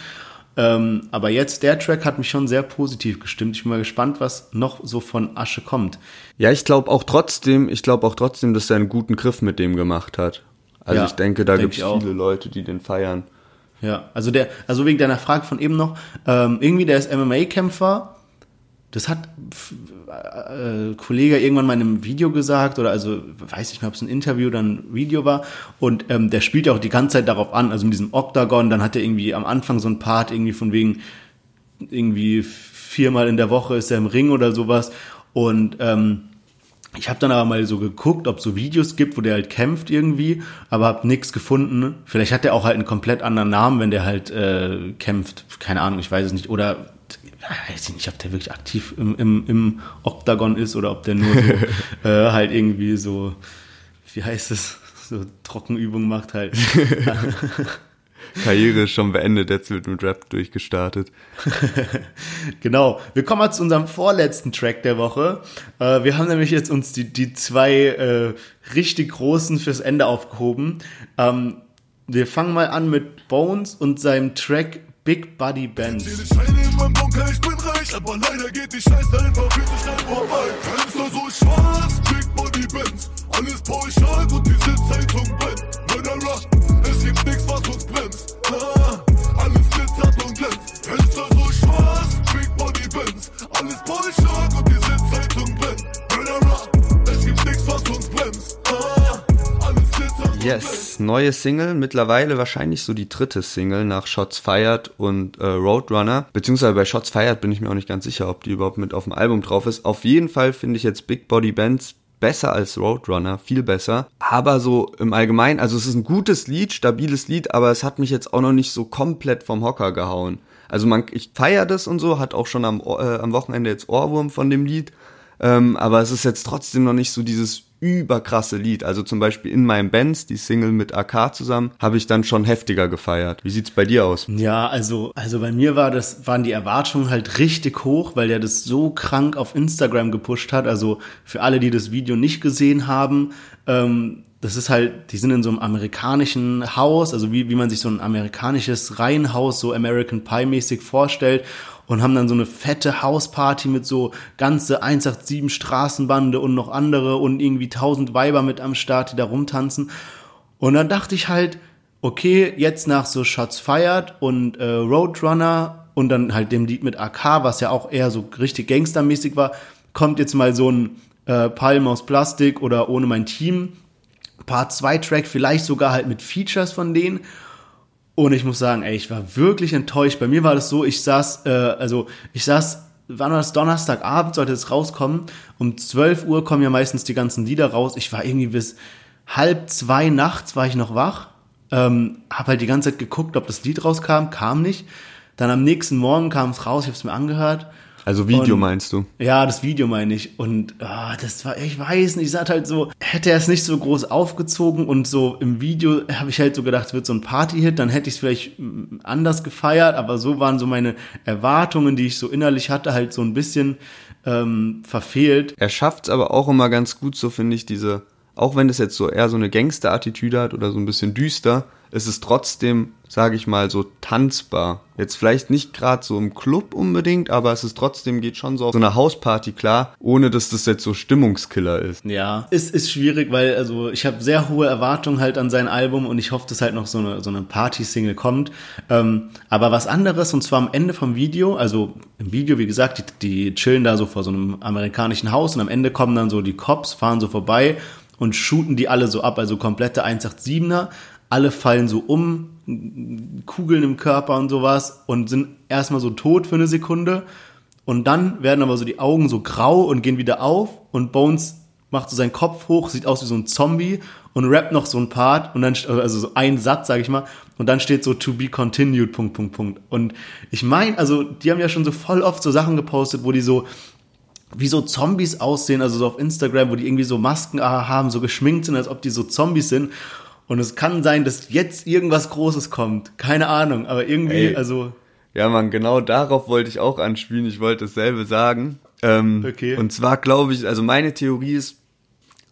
Ähm, aber jetzt, der Track hat mich schon sehr positiv gestimmt. Ich bin mal gespannt, was noch so von Asche kommt. Ja, ich glaube auch trotzdem, ich glaube auch trotzdem, dass er einen guten Griff mit dem gemacht hat. Also Ja, ich denke, da denk gibt es viele Leute, die den feiern. Ja, also der, also wegen deiner Frage von eben noch, ähm, irgendwie der ist MMA-Kämpfer. Das hat f- äh, Kollege irgendwann mal in einem Video gesagt oder also weiß nicht mehr, ob es ein Interview oder ein Video war und ähm, der spielt ja auch die ganze Zeit darauf an, also in diesem Octagon, dann hat er irgendwie am Anfang so ein Part irgendwie von wegen irgendwie viermal in der Woche ist er im Ring oder sowas und ähm, ich habe dann aber mal so geguckt, ob so Videos gibt, wo der halt kämpft irgendwie, aber habe nichts gefunden. Vielleicht hat der auch halt einen komplett anderen Namen, wenn der halt äh, kämpft. Keine Ahnung, ich weiß es nicht. Oder weiß ich nicht, ob der wirklich aktiv im, im, im Oktagon ist oder ob der nur so, <laughs> äh, halt irgendwie so, wie heißt es, so Trockenübungen macht halt. <laughs> Karriere ist schon beendet, jetzt wird mit Rap durchgestartet. <laughs> Genau. Wir kommen mal zu unserem vorletzten Track der Woche. Äh, wir haben nämlich jetzt uns die, die zwei äh, richtig großen fürs Ende aufgehoben. Ähm, wir fangen mal an mit Bones und seinem Track Big Buddy Benz. In meinem Bunker, ich bin reich, aber leider geht die Scheiße einfach viel zu schnell vorbei. Fenster so schwarz, Big Body Benz, alles pauschal und die Sitzheizung brennt. Murderer, es gibt nichts, Yes, neue Single, mittlerweile wahrscheinlich so die dritte Single nach Shots Fired und äh, Roadrunner. Beziehungsweise bei Shots Fired bin ich mir auch nicht ganz sicher, ob die überhaupt mit auf dem Album drauf ist. Auf jeden Fall finde ich jetzt Big Body Bands besser als Roadrunner, viel besser. Aber so im Allgemeinen, also es ist ein gutes Lied, stabiles Lied, aber es hat mich jetzt auch noch nicht so komplett vom Hocker gehauen. Also man, ich feiere das und so, hat auch schon am, äh, am Wochenende jetzt Ohrwurm von dem Lied. Ähm, aber es ist jetzt trotzdem noch nicht so dieses überkrasse Lied. Also zum Beispiel in meinem Bands, die Single mit AK zusammen, habe ich dann schon heftiger gefeiert. Wie sieht's bei dir aus? Ja, also, also bei mir war das, waren die Erwartungen halt richtig hoch, weil der das so krank auf Instagram gepusht hat. Also für alle, die das Video nicht gesehen haben, ähm, das ist halt, die sind in so einem amerikanischen Haus, also wie, wie man sich so ein amerikanisches Reihenhaus so American Pie mäßig vorstellt und haben dann so eine fette Hausparty mit so ganze 187 Straßenbande und noch andere und irgendwie tausend Weiber mit am Start, die da rumtanzen. Und dann dachte ich halt, okay, jetzt nach so Shots Fired und äh, Roadrunner und dann halt dem Lied mit AK, was ja auch eher so richtig gangstermäßig war, kommt jetzt mal so ein äh, Palm aus Plastik oder ohne mein Team. Part 2 Track, vielleicht sogar halt mit Features von denen. Und ich muss sagen, ey, ich war wirklich enttäuscht. Bei mir war das so, ich saß, äh, also ich saß, wann war das Donnerstagabend, sollte es rauskommen. Um 12 Uhr kommen ja meistens die ganzen Lieder raus. Ich war irgendwie bis halb zwei nachts war ich noch wach. Ähm, hab halt die ganze Zeit geguckt, ob das Lied rauskam, kam nicht. Dann am nächsten Morgen kam es raus, ich habe es mir angehört. Also Video Und- meinst du? Ja, das Video meine ich. Und ah, das war, ich weiß nicht, ich sag halt so, hätte er es nicht so groß aufgezogen und so im Video habe ich halt so gedacht, es wird so ein Party-Hit, dann hätte ich es vielleicht mm, anders gefeiert, aber so waren so meine Erwartungen, die ich so innerlich hatte, halt so ein bisschen ähm, verfehlt. Er schafft's aber auch immer ganz gut, so finde ich, diese auch wenn es jetzt so eher so eine Gangster-Attitüde hat oder so ein bisschen düster, ist es trotzdem, sage ich mal, so tanzbar. Jetzt vielleicht nicht gerade so im Club unbedingt, aber es ist trotzdem, geht schon so auf so eine Hausparty klar, ohne dass das jetzt so Stimmungskiller ist. Ja, es ist schwierig, weil also ich habe sehr hohe Erwartungen halt an sein Album und ich hoffe, dass halt noch so eine, so eine Party-Single kommt. Ähm, aber was anderes, und zwar am Ende vom Video, also im Video, wie gesagt, die, die chillen da so vor so einem amerikanischen Haus und am Ende kommen dann so die Cops, fahren so vorbei und shooten die alle so ab, also komplette 187er alle fallen so um, Kugeln im Körper und sowas und sind erstmal so tot für eine Sekunde. Und dann werden aber so die Augen so grau und gehen wieder auf und Bones macht so seinen Kopf hoch, sieht aus wie so ein Zombie und rappt noch so ein Part und dann, also so ein Satz, sag ich mal, und dann steht so to be continued, Punkt, Punkt, Punkt. Und ich meine, also die haben ja schon so voll oft so Sachen gepostet, wo die so wie so Zombies aussehen, also so auf Instagram, wo die irgendwie so Masken haben, so geschminkt sind, als ob die so Zombies sind. Und es kann sein, dass jetzt irgendwas Großes kommt. Keine Ahnung, aber irgendwie, Ey. also. Ja, man, genau darauf wollte ich auch anspielen. Ich wollte dasselbe sagen. Ähm, Okay. Und zwar glaube ich, also meine Theorie ist,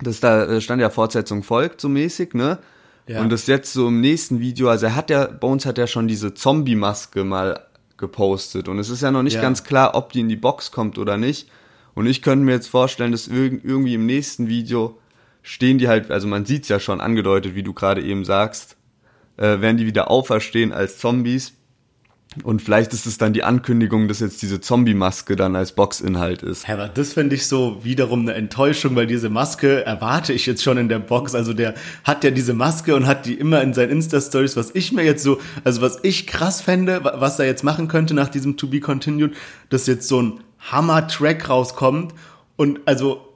dass da äh, stand ja Fortsetzung folgt, so mäßig, ne? Ja. Und das jetzt so im nächsten Video, also er hat ja, Bones hat ja schon diese Zombie-Maske mal gepostet. Und es ist ja noch nicht Ja. ganz klar, ob die in die Box kommt oder nicht. Und ich könnte mir jetzt vorstellen, dass irg irgendwie im nächsten Video stehen die halt, also man sieht's ja schon angedeutet, wie du gerade eben sagst, äh, werden die wieder auferstehen als Zombies. Und vielleicht ist es dann die Ankündigung, dass jetzt diese Zombie-Maske dann als Boxinhalt ist. Hä, aber das finde ich so wiederum eine Enttäuschung, weil diese Maske erwarte ich jetzt schon in der Box. Also der hat ja diese Maske und hat die immer in seinen Insta-Stories, was ich mir jetzt so, also was ich krass fände, wa- was er jetzt machen könnte nach diesem To Be Continued, dass jetzt so ein Hammer-Track rauskommt und also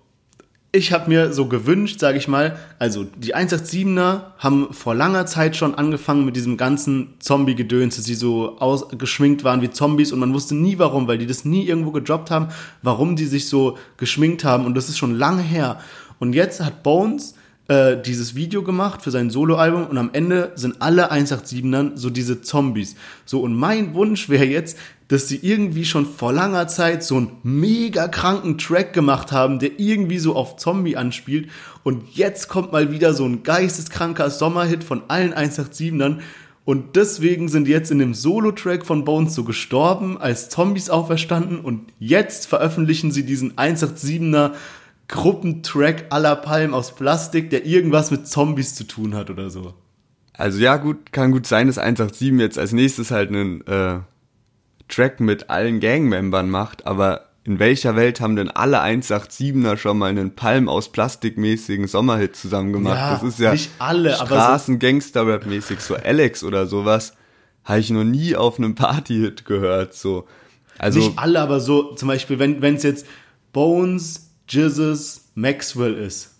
ich habe mir so gewünscht, sage ich mal, also die 187er haben vor langer Zeit schon angefangen mit diesem ganzen Zombie-Gedöns, dass sie so ausgeschminkt waren wie Zombies und man wusste nie warum, weil die das nie irgendwo gedroppt haben, warum die sich so geschminkt haben und das ist schon lange her. Und jetzt hat Bones äh, dieses Video gemacht für sein Soloalbum und am Ende sind alle 187ern so diese Zombies. So und mein Wunsch wäre jetzt, dass sie irgendwie schon vor langer Zeit so einen mega kranken Track gemacht haben, der irgendwie so auf Zombie anspielt. Und jetzt kommt mal wieder so ein geisteskranker Sommerhit von allen 187ern und deswegen sind jetzt in dem Solo-Track von Bones so gestorben, als Zombies auferstanden. Und jetzt veröffentlichen sie diesen 187er Gruppentrack aller Palm aus Plastik, der irgendwas mit Zombies zu tun hat oder so. Also ja, gut, kann gut sein, dass 187 jetzt als nächstes halt einen äh, Track mit allen Gangmembern macht, aber in welcher Welt haben denn alle 187er schon mal einen Palm aus Plastikmäßigen Sommerhit zusammen gemacht? Ja, das ist ja nicht alle, aber so- Straßen-Gangster-Rap-mäßig, so Alex oder sowas, habe ich noch nie auf einem Party-Hit gehört, so. Also, Nicht alle, aber so zum Beispiel, wenn es jetzt Bones, Jizzes, Maxwell ist,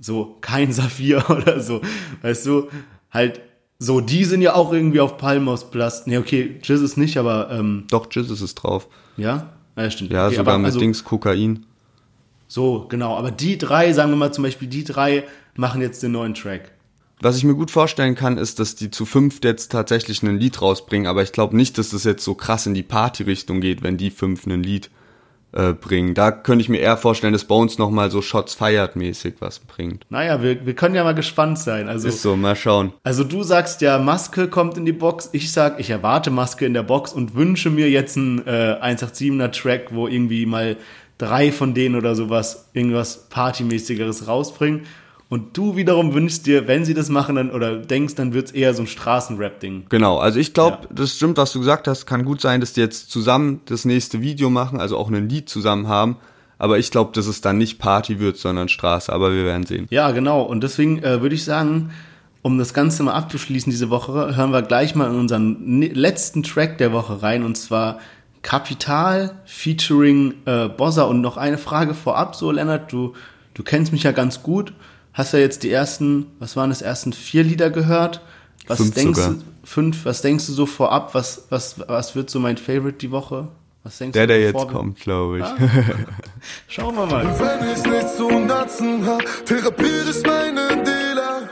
so kein Saphir <laughs> oder so, weißt du, halt so, die sind ja auch irgendwie auf Palm aus Plast. Nee, okay, Jizzes nicht, aber ähm, doch, Jizzes ist drauf. ja, ja stimmt. Ja, okay, sogar aber, mit also, Dings Kokain. So, genau, aber die drei, sagen wir mal zum Beispiel, die drei machen jetzt den neuen Track. Was ich mir gut vorstellen kann, ist, dass die zu fünft jetzt tatsächlich ein Lied rausbringen, aber ich glaube nicht, dass das jetzt so krass in die Party-Richtung geht, wenn die fünf ein Lied äh, bringen. Da könnte ich mir eher vorstellen, dass Bones nochmal so Shots feiert mäßig was bringt. Naja, wir, wir können ja mal gespannt sein. Also, Ist so, mal schauen. Also du sagst ja, Maske kommt in die Box. Ich sag, ich erwarte Maske in der Box und wünsche mir jetzt einen äh, 187er Track, wo irgendwie mal drei von denen oder sowas, irgendwas Partymäßigeres rausbringen. Und du wiederum wünschst dir, wenn sie das machen dann oder denkst, dann wird's eher so ein Straßenrap-Ding. Genau, also ich glaube, Ja. das stimmt, was du gesagt hast. Kann gut sein, dass die jetzt zusammen das nächste Video machen, also auch ein Lied zusammen haben. Aber ich glaube, dass es dann nicht Party wird, sondern Straße. Aber wir werden sehen. Ja, genau. Und deswegen äh, würde ich sagen, um das Ganze mal abzuschließen diese Woche, hören wir gleich mal in unseren letzten Track der Woche rein und zwar Kapital featuring äh, Bossa. Und noch eine Frage vorab, so Lennart, du, du kennst mich ja ganz gut. Hast ja jetzt die ersten, was waren das, ersten vier Lieder gehört? Was Fünf denkst sogar. du, fünf, was denkst du so vorab? Was, was, was wird so mein Favorite die Woche? Was denkst Der, du, der bevor jetzt kommt, glaube ich. <laughs> Schauen wir mal. Wenn ich nichts zu Nutzen hab, therapiere ich meinen Dealer.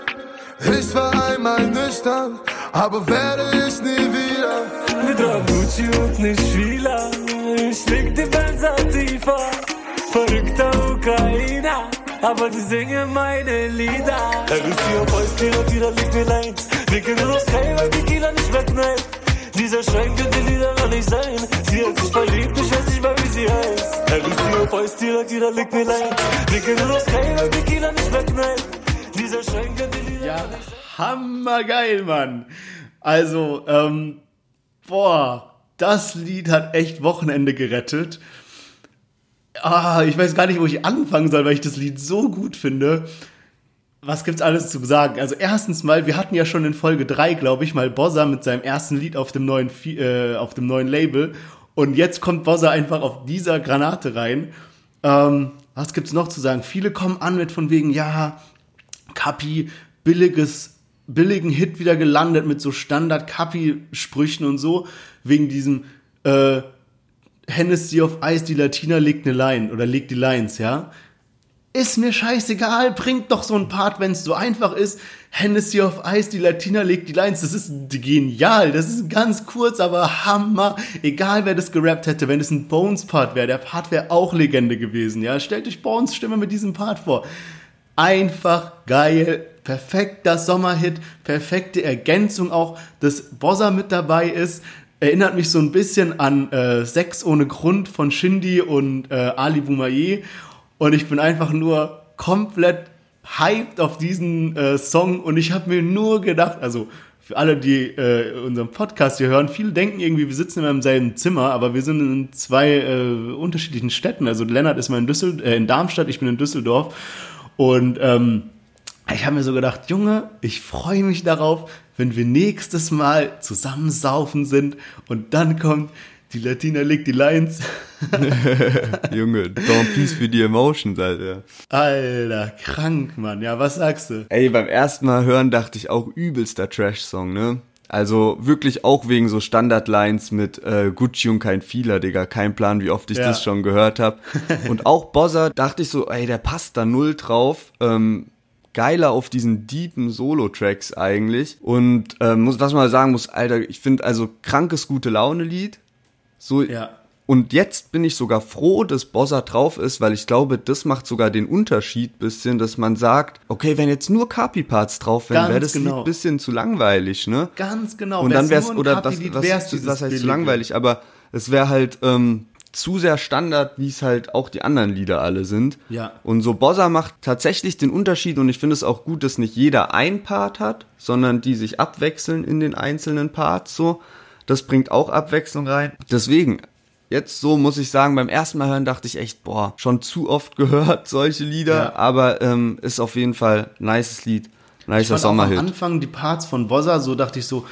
Ich war einmal nüchtern, aber werde ich nie wieder. Wir tragen Gucci und nicht Fila. Ich leg die Benz tiefer. Verrückter Ukrainer. Aber die singen meine Lieder. Er ist hier auf Eis, Tira, Tira, liegt mir Lines. Wir gehen nur Sky, weil die Kieler nicht mehr knallt. Dieser Schrein könnte Lieder gar nicht sein. Sie hat sich verliebt, ich weiß nicht mal, wie sie heißt. Er ist hier auf Eis, Tira, Tira, liegt mir Lines. Wir gehen nur Sky, weil die Kieler nicht mehr knallt. Dieser Schrein könnte Lieder Ja, hammergeil, Mann. Also, ähm, boah, das Lied hat echt Wochenende gerettet. Ah, ich weiß gar nicht, wo ich anfangen soll, weil ich das Lied so gut finde. Was gibt's alles zu sagen? Also erstens mal, wir hatten ja schon in Folge 3, glaube ich, mal Bossa mit seinem ersten Lied auf dem neuen äh, auf dem neuen Label und jetzt kommt Bossa einfach auf dieser Granate rein. Ähm, was gibt's noch zu sagen? Viele kommen an mit von wegen, ja, Kapi, billiges, billigen Hit wieder gelandet mit so Standard-Kapi-Sprüchen und so, wegen diesem äh, Hennessy auf Eis, die Latina legt eine Line oder legt die Lines, ja. Ist mir scheißegal, bringt doch so ein Part, wenn es so einfach ist. Hennessy auf Eis, die Latina legt die Lines. Das ist genial. Das ist ganz kurz, aber Hammer. Egal, wer das gerappt hätte, wenn es ein Bones-Part wäre, der Part wäre auch Legende gewesen. Ja, stellt euch Bones Stimme mit diesem Part vor. Einfach geil. Perfekter Sommerhit. Perfekte Ergänzung auch, dass Bossa mit dabei ist. Erinnert mich so ein bisschen an äh, Sex ohne Grund von Shindy und äh, Ali Boumaier. Und ich bin einfach nur komplett hyped auf diesen äh, Song. Und ich habe mir nur gedacht, also für alle, die äh, unseren Podcast hier hören, viele denken irgendwie, wir sitzen immer im selben Zimmer, aber wir sind in zwei äh, unterschiedlichen Städten. Also Lennart ist mal in, Düssel äh, in Darmstadt, ich bin in Düsseldorf. Und ähm, ich habe mir so gedacht, Junge, ich freue mich darauf, wenn wir nächstes Mal zusammen saufen sind und dann kommt die Latina legt die Lines. <laughs> Junge, Don't Peace für die Emotions, Alter. Alter, krank, Mann. Ja, was sagst du? Ey, beim ersten Mal hören dachte ich auch übelster Trash-Song, ne? Also wirklich auch wegen so Standardlines mit äh, Gucci und kein Fehler, Digga. Kein Plan, wie oft ich Ja. das schon gehört habe. <laughs> Und auch Bozza dachte ich so, ey, der passt da null drauf. Ähm, geiler auf diesen deepen Solo-Tracks eigentlich. Und ähm, muss, was man sagen muss, Alter, ich finde also krankes gute Laune-Lied. So, Ja. und jetzt bin ich sogar froh, dass Bossa drauf ist, weil ich glaube, das macht sogar den Unterschied bisschen, dass man sagt, okay, wenn jetzt nur Kapi-Parts drauf wären, wäre das genau. Lied bisschen zu langweilig, ne? Ganz genau. und dann Wär's wär's, nur ein oder was, was, wär's was, heißt zu langweilig, aber es wäre halt ähm, zu sehr Standard, wie es halt auch die anderen Lieder alle sind. Ja. Und so Bossa macht tatsächlich den Unterschied und ich finde es auch gut, dass nicht jeder ein Part hat, sondern die sich abwechseln in den einzelnen Parts so. Das bringt auch Abwechslung rein. Deswegen, jetzt so muss ich sagen, beim ersten Mal hören dachte ich echt, boah, schon zu oft <laughs> gehört solche Lieder, Ja. aber ähm, ist auf jeden Fall ein nices Lied, Ich nicer fand auch am Sommerhit. Anfang die Parts von Bossa, so dachte ich so,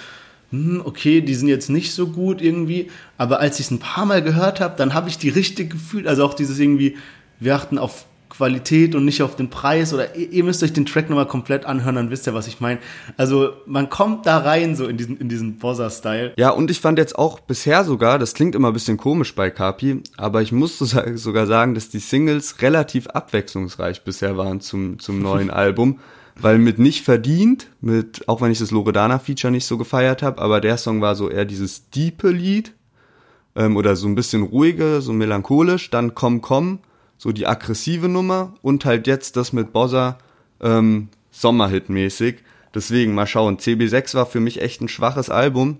hm, okay, die sind jetzt nicht so gut irgendwie, aber als ich es ein paar Mal gehört habe, dann habe ich die richtig gefühlt, also auch dieses irgendwie, wir achten auf Qualität und nicht auf den Preis oder ihr, ihr müsst euch den Track nochmal komplett anhören, dann wisst ihr, was ich meine. Also man kommt da rein so in diesen, in diesen Bossa-Style. Ja, und ich fand jetzt auch bisher sogar, das klingt immer ein bisschen komisch bei Kapi, aber ich muss <laughs> sogar sagen, dass die Singles relativ abwechslungsreich bisher waren zum, zum neuen <laughs> Album. Weil mit nicht verdient, mit, auch wenn ich das Loredana-Feature nicht so gefeiert habe, aber der Song war so eher dieses diepe Lied ähm, oder so ein bisschen ruhige, so melancholisch, dann Komm Komm, so die aggressive Nummer und halt jetzt das mit Bossa ähm, Sommerhit-mäßig. Deswegen mal schauen. CB6 war für mich echt ein schwaches Album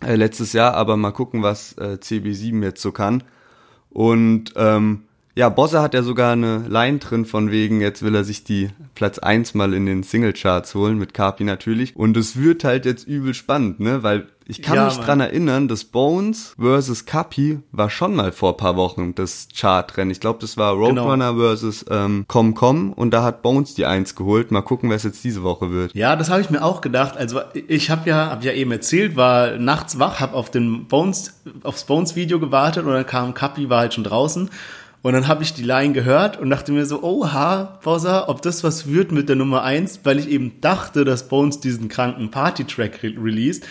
äh, letztes Jahr, aber mal gucken, was äh, CB7 jetzt so kann. Und ähm, ja, Bossa hat ja sogar eine Line drin von wegen, jetzt will er sich die Platz 1 mal in den Singlecharts holen, mit Kapi natürlich. Und es wird halt jetzt übel spannend, ne? Weil ich kann Ja, mich Mann. dran erinnern, dass Bones versus Kapi war schon mal vor paar Wochen das Chartrennen. Ich glaube, das war Genau. Roadrunner versus ähm, Com Com und da hat Bones die 1 geholt. Mal gucken, wer es jetzt diese Woche wird. Ja, das habe ich mir auch gedacht. Also ich habe ja, hab ja eben erzählt, war nachts wach, habe auf den Bones, aufs Bones Video gewartet und dann kam Kapi, war halt schon draußen. Und dann habe ich die Line gehört und dachte mir so, oha, Bossa, ob das was wird mit der Nummer eins, weil ich eben dachte, dass Bones diesen kranken Party-Track re released.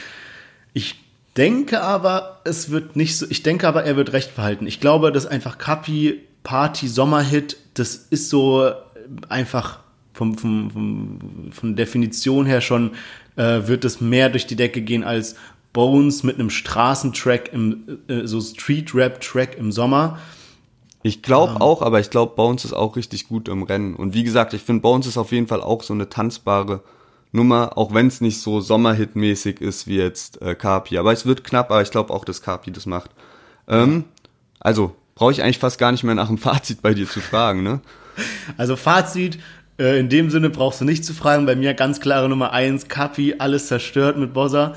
Ich denke aber, es wird nicht so, ich denke aber, er wird recht behalten. Ich glaube, dass einfach Kapi Party Sommerhit, das ist so einfach vom, vom, vom, von Definition her schon, äh, wird es mehr durch die Decke gehen als Bones mit einem Straßentrack im, äh, so Street Rap Track im Sommer. Ich glaube auch, aber ich glaube, Bones ist auch richtig gut im Rennen. Und wie gesagt, ich finde, Bones ist auf jeden Fall auch so eine tanzbare Nummer, auch wenn es nicht so Sommerhit-mäßig ist wie jetzt äh, Carpi. Aber es wird knapp, aber ich glaube auch, dass Carpi das macht. Ähm, also, brauche ich eigentlich fast gar nicht mehr nach dem <laughs> Fazit bei dir zu fragen, ne? <laughs> Also Fazit, äh, in dem Sinne brauchst du nicht zu fragen. Bei mir ganz klare Nummer eins, Kapi, alles zerstört mit Bossa.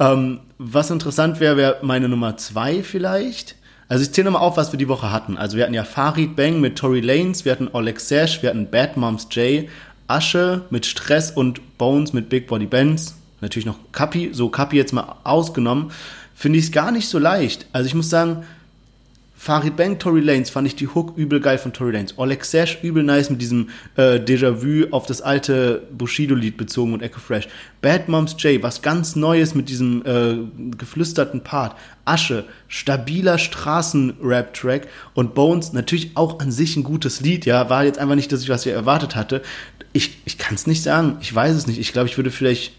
Ähm, was interessant wäre, wäre meine Nummer zwei vielleicht. Also ich zähle nochmal auf, was wir die Woche hatten. Also wir hatten ja Farid Bang mit Tory Lanes, wir hatten Oleg Sash, wir hatten Bad Moms J, Asche mit Stress und Bones mit Big Body Benz. Natürlich noch Kapi, so Kapi jetzt mal ausgenommen. Finde ich es gar nicht so leicht. Also ich muss sagen, Farid Bang, Tory Lanes fand ich die Hook übel geil von Tory Lanes. Oleg Sash übel nice mit diesem äh, Déjà-vu auf das alte Bushido-Lied bezogen und Echo Fresh. Bad Moms J, was ganz Neues mit diesem äh, geflüsterten Part. Asche, stabiler Straßen-Rap-Track und Bones natürlich auch an sich ein gutes Lied, ja. War jetzt einfach nicht das, was ich erwartet hatte. Ich, ich kann es nicht sagen, ich weiß es nicht. Ich glaube, ich würde vielleicht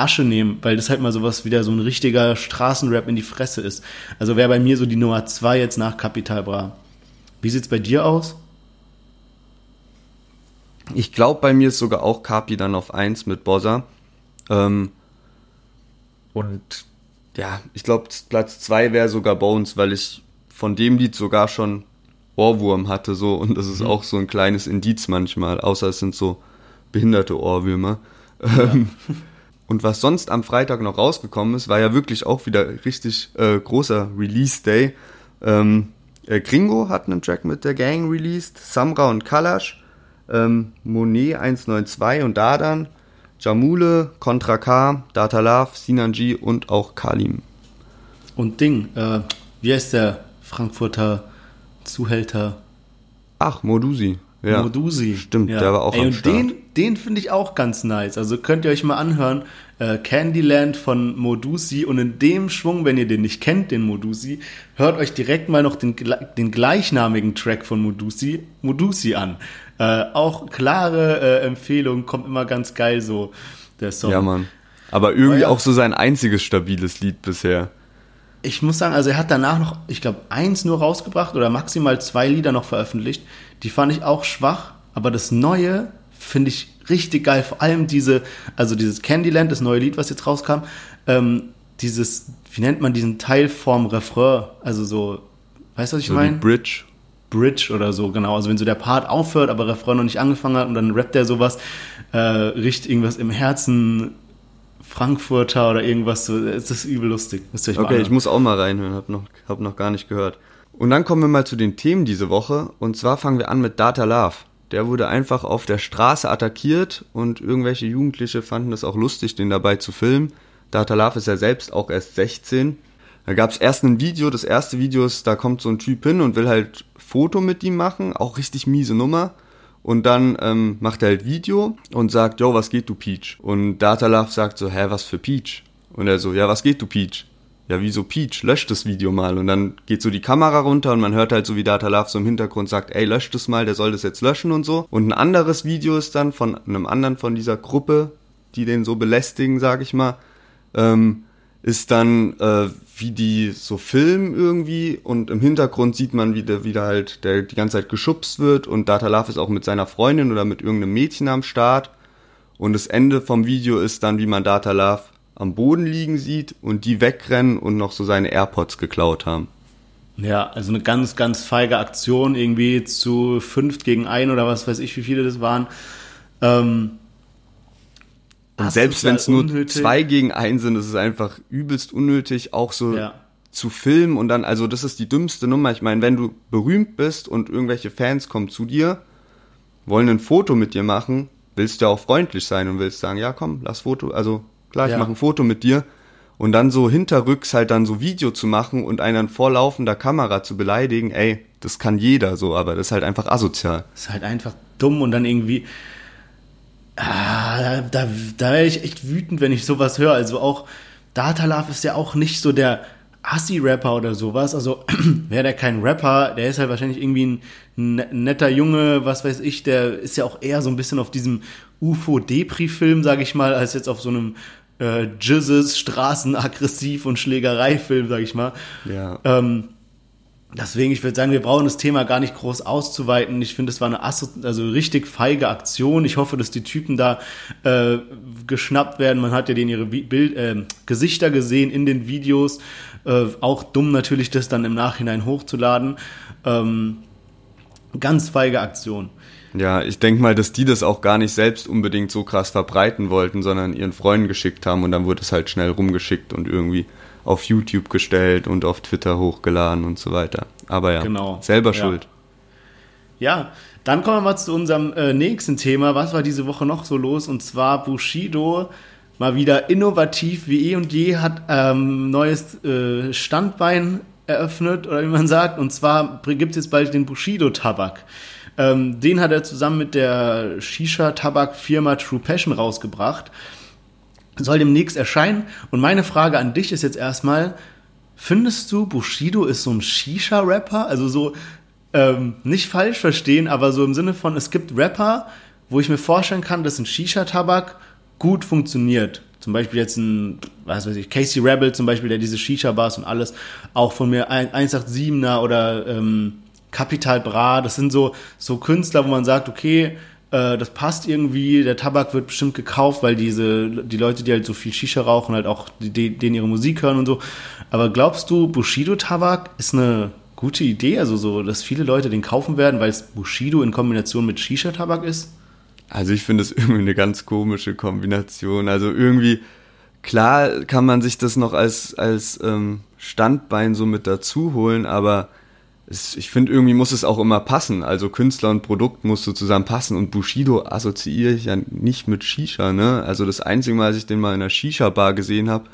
Asche nehmen, weil das halt mal sowas wieder so ein richtiger Straßenrap in die Fresse ist. Also wäre bei mir so die Nummer zwei jetzt nach Capital Bra. Wie sieht's bei dir aus? Ich glaube, bei mir ist sogar auch Kapi dann auf eins mit Bossa. Ähm, und ja, ich glaube, Platz zwei wäre sogar Bones, weil ich von dem Lied sogar schon Ohrwurm hatte so und das ist mhm. auch so ein kleines Indiz manchmal, außer es sind so behinderte Ohrwürmer. Ja. <laughs> <laughs> Und was sonst am Freitag noch rausgekommen ist, war ja wirklich auch wieder richtig äh, großer Release-Day. Ähm, äh, Gringo hat einen Track mit der Gang released, Samra und Kalash, ähm, Monet 192 und Dadan, Jamule, Contra K, Data Love, Sinanji und auch Kalim. Und Ding, äh, wie heißt der Frankfurter Zuhälter? Ach, Modusi. Ja. Modusi. Stimmt, ja. der war auch Ey, am und Start. Den, den finde ich auch ganz nice. Also könnt ihr euch mal anhören. Äh, Candyland von Modusi. Und in dem Schwung, wenn ihr den nicht kennt, den Modusi, hört euch direkt mal noch den, den gleichnamigen Track von Modusi, Modusi an. Äh, auch klare äh, Empfehlung, kommt immer ganz geil so, der Song. Ja, Mann. Aber irgendwie ja. auch so sein einziges stabiles Lied bisher ich muss sagen, also er hat danach noch, ich glaube, eins nur rausgebracht oder maximal zwei Lieder noch veröffentlicht. Die fand ich auch schwach, aber das Neue finde ich richtig geil. Vor allem diese, also dieses Candyland, das neue Lied, was jetzt rauskam, ähm, dieses, wie nennt man diesen Teil vorm Refrain? Also so, weißt du, was ich so meine? Bridge. Bridge oder so, genau. Also wenn so der Part aufhört, aber Refrain noch nicht angefangen hat und dann rappt er sowas, äh, riecht irgendwas im Herzen Frankfurter oder irgendwas so. Es ist übel lustig. okay, ich muss auch mal reinhören, hab noch, hab noch gar nicht gehört. Und dann kommen wir mal zu den Themen diese Woche. Und zwar fangen wir an mit Data Love. Der wurde einfach auf der Straße attackiert und irgendwelche Jugendliche fanden es auch lustig, den dabei zu filmen. Data Love ist ja selbst auch erst 16. Da gab es erst ein Video, das erste Video ist, da kommt so ein Typ hin und will halt Foto mit ihm machen, auch richtig miese Nummer. Und dann ähm, macht er halt Video und sagt, yo, was geht du Peach? Und Datalove sagt so, hä, was für Peach? Und er so, ja, was geht du Peach? Ja, wieso Peach? Löscht das Video mal. Und dann geht so die Kamera runter und man hört halt so, wie Datalove so im Hintergrund sagt, ey, löscht das mal, der soll das jetzt löschen und so. Und ein anderes Video ist dann von einem anderen von dieser Gruppe, die den so belästigen, sag ich mal, ähm, ist dann, äh, wie die so filmen irgendwie und im Hintergrund sieht man, wie der wieder halt der die ganze Zeit geschubst wird und Data Love ist auch mit seiner Freundin oder mit irgendeinem Mädchen am Start und das Ende vom Video ist dann, wie man Data Love am Boden liegen sieht und die wegrennen und noch so seine AirPods geklaut haben. Ja, also eine ganz, ganz feige Aktion, irgendwie zu fünft gegen ein oder was weiß ich, wie viele das waren. Ähm, und selbst wenn es nur zwei gegen einen sind, ist es einfach übelst unnötig, auch so ja. zu filmen und dann, also das ist die dümmste Nummer. Ich meine, wenn du berühmt bist und irgendwelche Fans kommen zu dir, wollen ein Foto mit dir machen, willst du ja auch freundlich sein und willst sagen, ja komm, lass Foto, also klar, ich ja. mache ein Foto mit dir. Und dann so hinterrücks halt dann so Video zu machen und einen vor laufender Kamera zu beleidigen, ey, das kann jeder so, aber das ist halt einfach asozial. Das ist halt einfach dumm und dann irgendwie, Ah, da, da wäre ich echt wütend, wenn ich sowas höre. Also auch Datalove ist ja auch nicht so der Assi-Rapper oder sowas. Also <clears throat> wäre der kein Rapper, der ist halt wahrscheinlich irgendwie ein, ein, netter Junge, was weiß ich, der ist ja auch eher so ein bisschen auf diesem UFO-Depri-Film, sag ich mal, als jetzt auf so einem äh, Jizzes, Straßenaggressiv und Schlägerei-Film, sag ich mal. Ja. Ähm, Deswegen, ich würde sagen, wir brauchen das Thema gar nicht groß auszuweiten. Ich finde, es war eine also richtig feige Aktion. Ich hoffe, dass die Typen da äh, geschnappt werden. Man hat ja denen ihre Bild, äh, Gesichter gesehen in den Videos. Äh, auch dumm natürlich, das dann im Nachhinein hochzuladen. Ähm, ganz feige Aktion. Ja, ich denke mal, dass die das auch gar nicht selbst unbedingt so krass verbreiten wollten, sondern ihren Freunden geschickt haben und dann wurde es halt schnell rumgeschickt und irgendwie auf YouTube gestellt und auf Twitter hochgeladen und so weiter. Aber ja, Genau. selber Ja. schuld. Ja, dann kommen wir mal zu unserem äh, nächsten Thema. Was war diese Woche noch so los? Und zwar Bushido, mal wieder innovativ wie eh und je, hat ähm, neues äh, Standbein eröffnet, oder wie man sagt. Und zwar gibt es jetzt bald den Bushido-Tabak. Ähm, den hat er zusammen mit der Shisha-Tabak-Firma True Passion rausgebracht. Soll demnächst erscheinen. Und meine Frage an dich ist jetzt erstmal, Findest du, Bushido ist so ein Shisha-Rapper? Also so, ähm, nicht falsch verstehen, aber so im Sinne von, es gibt Rapper, wo ich mir vorstellen kann, dass ein Shisha-Tabak gut funktioniert. Zum Beispiel jetzt ein, was weiß ich, Casey Rebel zum Beispiel, der diese Shisha-Bars und alles, auch von mir ein- 187er oder ähm, Capital Bra, das sind so, so Künstler, wo man sagt, okay, äh, das passt irgendwie, der Tabak wird bestimmt gekauft, weil diese, die Leute, die halt so viel Shisha rauchen, halt auch denen ihre Musik hören und so. Aber glaubst du, Bushido-Tabak ist eine gute Idee? Also so, dass viele Leute den kaufen werden, weil es Bushido in Kombination mit Shisha-Tabak ist? Also ich finde es <laughs> irgendwie eine ganz komische Kombination. Also irgendwie, klar kann man sich das noch als, als ähm, Standbein so mit dazu holen, aber es, ich finde irgendwie muss es auch immer passen. Also Künstler und Produkt muss so zusammen passen und Bushido assoziiere ich ja nicht mit Shisha, ne? Also das einzige Mal, als ich den mal in einer Shisha-Bar gesehen habe,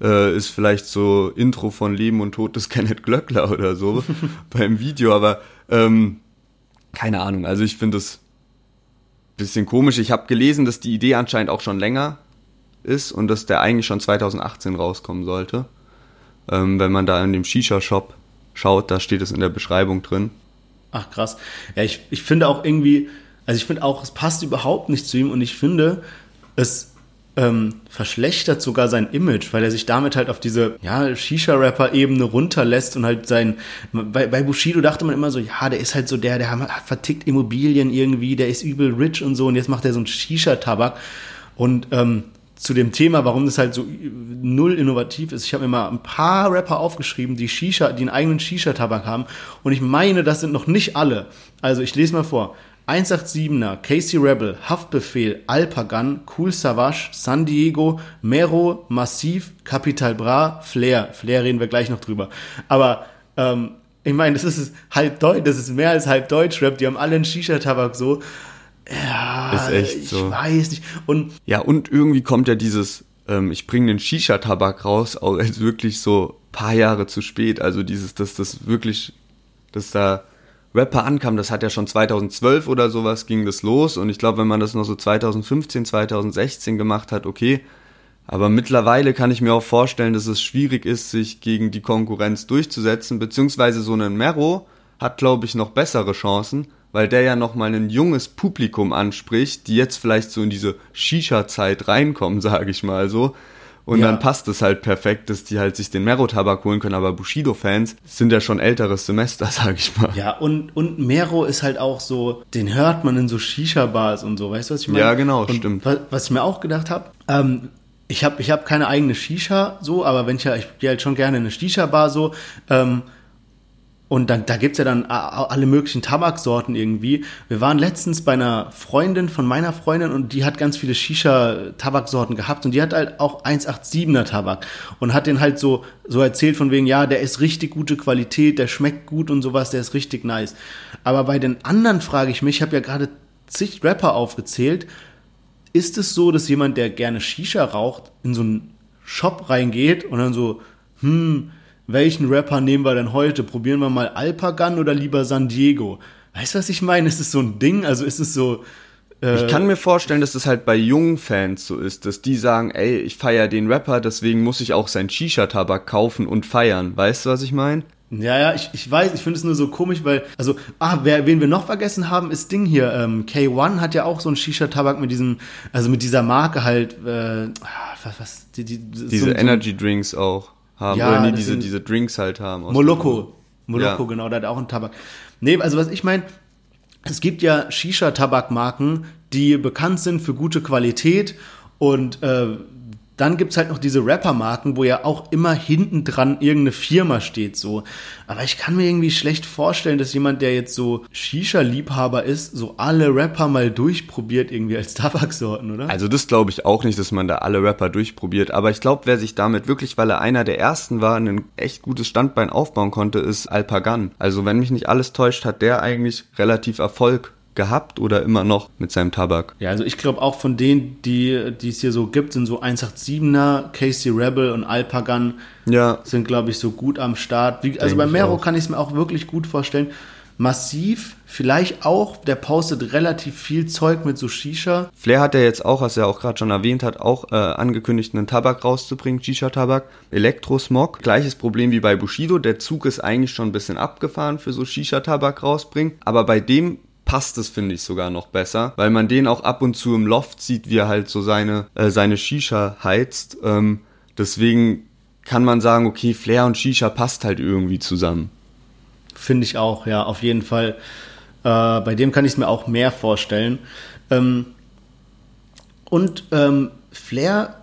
äh, ist vielleicht so Intro von Leben und Tod des <laughs> Kenneth Glöckler oder so <laughs> beim Video, aber ähm, keine Ahnung. Also ich finde es bisschen komisch. Ich habe gelesen, dass die Idee anscheinend auch schon länger ist und dass der eigentlich schon 2018 rauskommen sollte. Ähm, wenn man da in dem Shisha-Shop schaut, da steht es in der Beschreibung drin. Ach krass. Ja, ich, ich finde auch irgendwie, also ich finde auch, es passt überhaupt nicht zu ihm und ich finde, es ähm, verschlechtert sogar sein Image, weil er sich damit halt auf diese ja, Shisha-Rapper-Ebene runterlässt und halt sein. Bei, bei Bushido dachte man immer so, ja, der ist halt so der, der hat vertickt Immobilien irgendwie, der ist übel rich und so und jetzt macht er so einen Shisha-Tabak. Und ähm, zu dem Thema, warum das halt so null innovativ ist. Ich habe mir mal ein paar Rapper aufgeschrieben, die Shisha, die einen eigenen Shisha-Tabak haben. Und ich meine, das sind noch nicht alle. Also ich lese mal vor. 187er, Casey Rebel, Haftbefehl, Alpagan, Cool Savage, San Diego, Mero, Massiv, Capital Bra, Flair. Flair reden wir gleich noch drüber. Aber ähm, ich meine, das ist halb Deutsch, das ist mehr als halb Deutsch-Rap. Die haben alle einen Shisha-Tabak so. Ja, Ist echt ich so. weiß nicht. Und Ja, und irgendwie kommt ja dieses, ähm, ich bringe den Shisha-Tabak raus, auch als <laughs> wirklich so paar Jahre zu spät. Also dieses, dass das wirklich, dass da Rapper ankam, das hat ja schon 2012 oder sowas ging das los. Und ich glaube, wenn man das noch so 2015, 2016 gemacht hat, okay. Aber mittlerweile kann ich mir auch vorstellen, dass es schwierig ist, sich gegen die Konkurrenz durchzusetzen, beziehungsweise so ein Mero hat, glaube ich, noch bessere Chancen, weil der ja noch mal ein junges Publikum anspricht, die jetzt vielleicht so in diese Shisha-Zeit reinkommen, <laughs> sage ich mal so. Und Ja. dann passt es halt perfekt, dass die halt sich den Mero-Tabak holen können, aber Bushido-Fans sind ja schon älteres Semester, <laughs> sage ich mal. Ja, und, und Mero ist halt auch so, den hört man in so Shisha-Bars und so, weißt du, was ich meine? Ja, genau, und stimmt. Was, was ich mir auch gedacht habe, ähm, ich habe ich hab keine eigene Shisha so, aber wenn ich ja, ich gehe halt schon gerne in eine Shisha-Bar so, ähm, und dann, da gibt's ja dann alle möglichen Tabaksorten irgendwie. Wir waren letztens bei einer Freundin von meiner Freundin und die hat ganz viele Shisha-Tabaksorten gehabt und die hat halt auch 187er Tabak und hat den halt so, so erzählt von wegen, ja, der ist richtig gute Qualität, der schmeckt gut und sowas, der ist richtig nice. Aber bei den anderen frage ich mich, ich habe ja gerade zig Rapper aufgezählt, ist es so, dass jemand, der gerne Shisha raucht, in so einen Shop reingeht und dann so, hm, welchen Rapper nehmen wir denn heute? Probieren wir mal Alpagan oder lieber San Diego? Weißt du, was ich meine? Ist es so ein Ding? Also ist es so. Äh, Ich kann mir vorstellen, dass das halt bei jungen Fans so ist, dass die sagen, ey, ich feiere den Rapper, deswegen muss ich auch sein Shisha-Tabak kaufen und feiern. Weißt du, was ich meine? Ja, ja, ich, ich weiß, ich finde es nur so komisch, weil, also, ah, wer, wen wir noch vergessen haben, ist Ding hier. Ähm, K1 hat ja auch so einen Shisha-Tabak mit diesem, also mit dieser Marke halt, äh, ah, was, was, die, die, Diese so, so, Energy Drinks auch haben. Ja, Oder nee, diese, diese Drinks halt haben. Moloko. Moloko, Ja. genau, da hat auch einen Tabak. Nee, also was ich meine, es gibt ja Shisha-Tabakmarken, die bekannt sind für gute Qualität und äh, dann gibt's halt noch diese Rapper-Marken, wo ja auch immer hinten dran irgendeine Firma steht, so. Aber ich kann mir irgendwie schlecht vorstellen, dass jemand, der jetzt so Shisha-Liebhaber ist, so alle Rapper mal durchprobiert irgendwie als Tabaksorten, oder? Also das glaube ich auch nicht, dass man da alle Rapper durchprobiert. Aber ich glaube, wer sich damit wirklich, weil er einer der ersten war, ein echt gutes Standbein aufbauen konnte, ist Alpagan. Also wenn mich nicht alles täuscht, hat der eigentlich relativ Erfolg gehabt oder immer noch mit seinem Tabak. Ja, also ich glaube auch von denen, die die es hier so gibt, sind so 187er, Casey Rebel und Alpagan Ja, sind, glaube ich, so gut am Start. Wie, also bei Mero auch. kann ich es mir auch wirklich gut vorstellen. Massiv, vielleicht auch, der postet relativ viel Zeug mit so Shisha. Flair hat ja jetzt auch, was er auch gerade schon erwähnt hat, auch äh, angekündigt, einen Tabak rauszubringen, Shisha-Tabak, Elektrosmog. Gleiches Problem wie bei Bushido, der Zug ist eigentlich schon ein bisschen abgefahren für so Shisha-Tabak rausbringen, aber bei dem passt es, finde ich, sogar noch besser, weil man den auch ab und zu im Loft sieht, wie er halt so seine, äh, seine Shisha heizt. Ähm, deswegen kann man sagen, okay, Flair und Shisha passt halt irgendwie zusammen. Finde ich auch, ja, auf jeden Fall. Äh, bei dem kann ich es mir auch mehr vorstellen. Ähm, und ähm, Flair,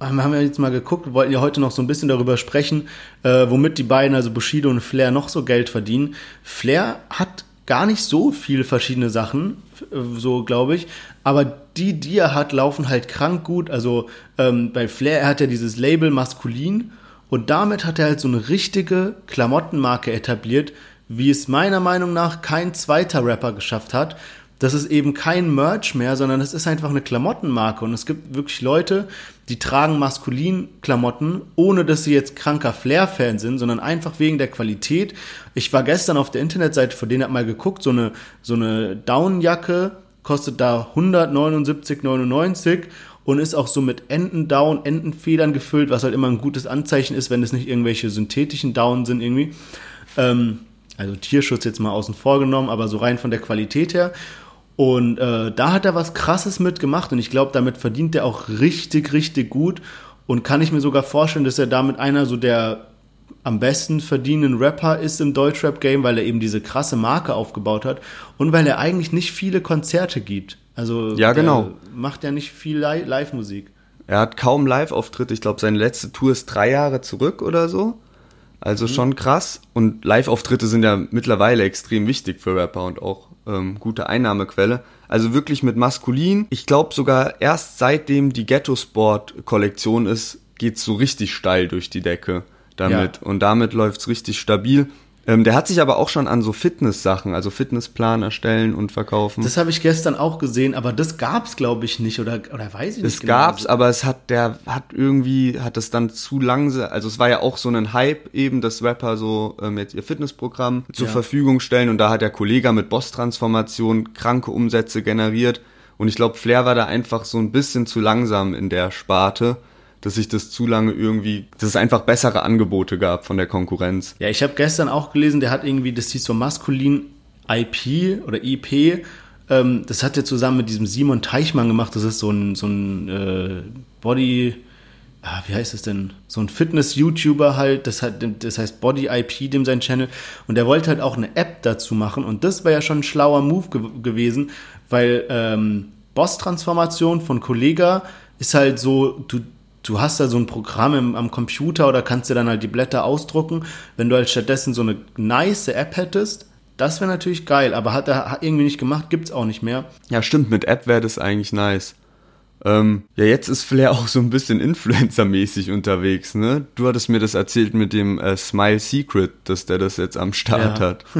haben haben wir jetzt mal geguckt, wollten ja heute noch so ein bisschen darüber sprechen, äh, womit die beiden, also Bushido und Flair, noch so Geld verdienen. Flair hat gar nicht so viele verschiedene Sachen, äh, so glaube ich, aber die, die er hat, laufen halt krank gut. Also ähm, bei Flair, er hat ja dieses Label Maskulin und damit hat er halt so eine richtige Klamottenmarke etabliert, wie es meiner Meinung nach kein zweiter Rapper geschafft hat. Das ist eben kein Merch mehr, sondern es ist einfach eine Klamottenmarke. Und es gibt wirklich Leute, die tragen maskulin Klamotten, ohne dass sie jetzt kranker Flair-Fan sind, sondern einfach wegen der Qualität. Ich war gestern auf der Internetseite, von denen hat mal geguckt, so eine, so eine Downjacke kostet da 179,99 und ist auch so mit Entendown, Entenfedern gefüllt, was halt immer ein gutes Anzeichen ist, wenn es nicht irgendwelche synthetischen Down sind irgendwie. Ähm, also Tierschutz jetzt mal außen vor genommen, aber so rein von der Qualität her. Und äh, da hat er was Krasses mitgemacht und ich glaube, damit verdient er auch richtig, richtig gut. Und kann ich mir sogar vorstellen, dass er damit einer so der am besten verdienenden Rapper ist im Deutschrap-Game, weil er eben diese krasse Marke aufgebaut hat und weil er eigentlich nicht viele Konzerte gibt. Also Ja, genau. macht ja nicht viel Li- Live-Musik. Er hat kaum Live-Auftritte. Ich glaube, seine letzte Tour ist drei Jahre zurück oder so. Also schon krass. Und Live-Auftritte sind ja mittlerweile extrem wichtig für Rapper und auch ähm, gute Einnahmequelle. Also wirklich mit Maskulin. Ich glaube sogar erst seitdem die Ghetto Sport Kollektion ist, geht's so richtig steil durch die Decke damit. Ja. Und damit läuft's richtig stabil. Ähm, der hat sich aber auch schon an so Fitness-Sachen, also Fitnessplan erstellen und verkaufen. Das habe ich gestern auch gesehen, aber das gab's glaube ich nicht oder oder weiß ich nicht. Es genau. gab's, aber es hat, der hat irgendwie, hat es dann zu langsam, also es war ja auch so ein Hype eben, dass Rapper so ähm, jetzt ihr Fitnessprogramm zur Ja. Verfügung stellen und da hat der Kollege mit Boss-Transformation kranke Umsätze generiert und ich glaube, Flair war da einfach so ein bisschen zu langsam in der Sparte, dass sich das zu lange irgendwie, dass es einfach bessere Angebote gab von der Konkurrenz. Ja, ich habe gestern auch gelesen, der hat irgendwie, das hieß so maskulin IP oder IP. Ähm, das hat er zusammen mit diesem Simon Teichmann gemacht. Das ist so ein, so ein äh, Body, ah, wie heißt es denn? So ein Fitness-YouTuber halt. Das, hat, das heißt Body IP, dem sein Channel. Und der wollte halt auch eine App dazu machen. Und das war ja schon ein schlauer Move ge gewesen, weil ähm, Boss-Transformation von Kollega ist halt so, du, du hast da so ein Programm im, am Computer oder kannst dir dann halt die Blätter ausdrucken. Wenn du halt stattdessen so eine nice App hättest, das wäre natürlich geil, aber hat er irgendwie nicht gemacht, gibt's auch nicht mehr. Ja, stimmt, mit App wäre das eigentlich nice. Ähm, ja, jetzt ist Flair <laughs> auch so ein bisschen Influencer-mäßig unterwegs, ne? Du hattest mir das erzählt mit dem äh, Smile Secret, dass der das jetzt am Start Ja. hat. <laughs>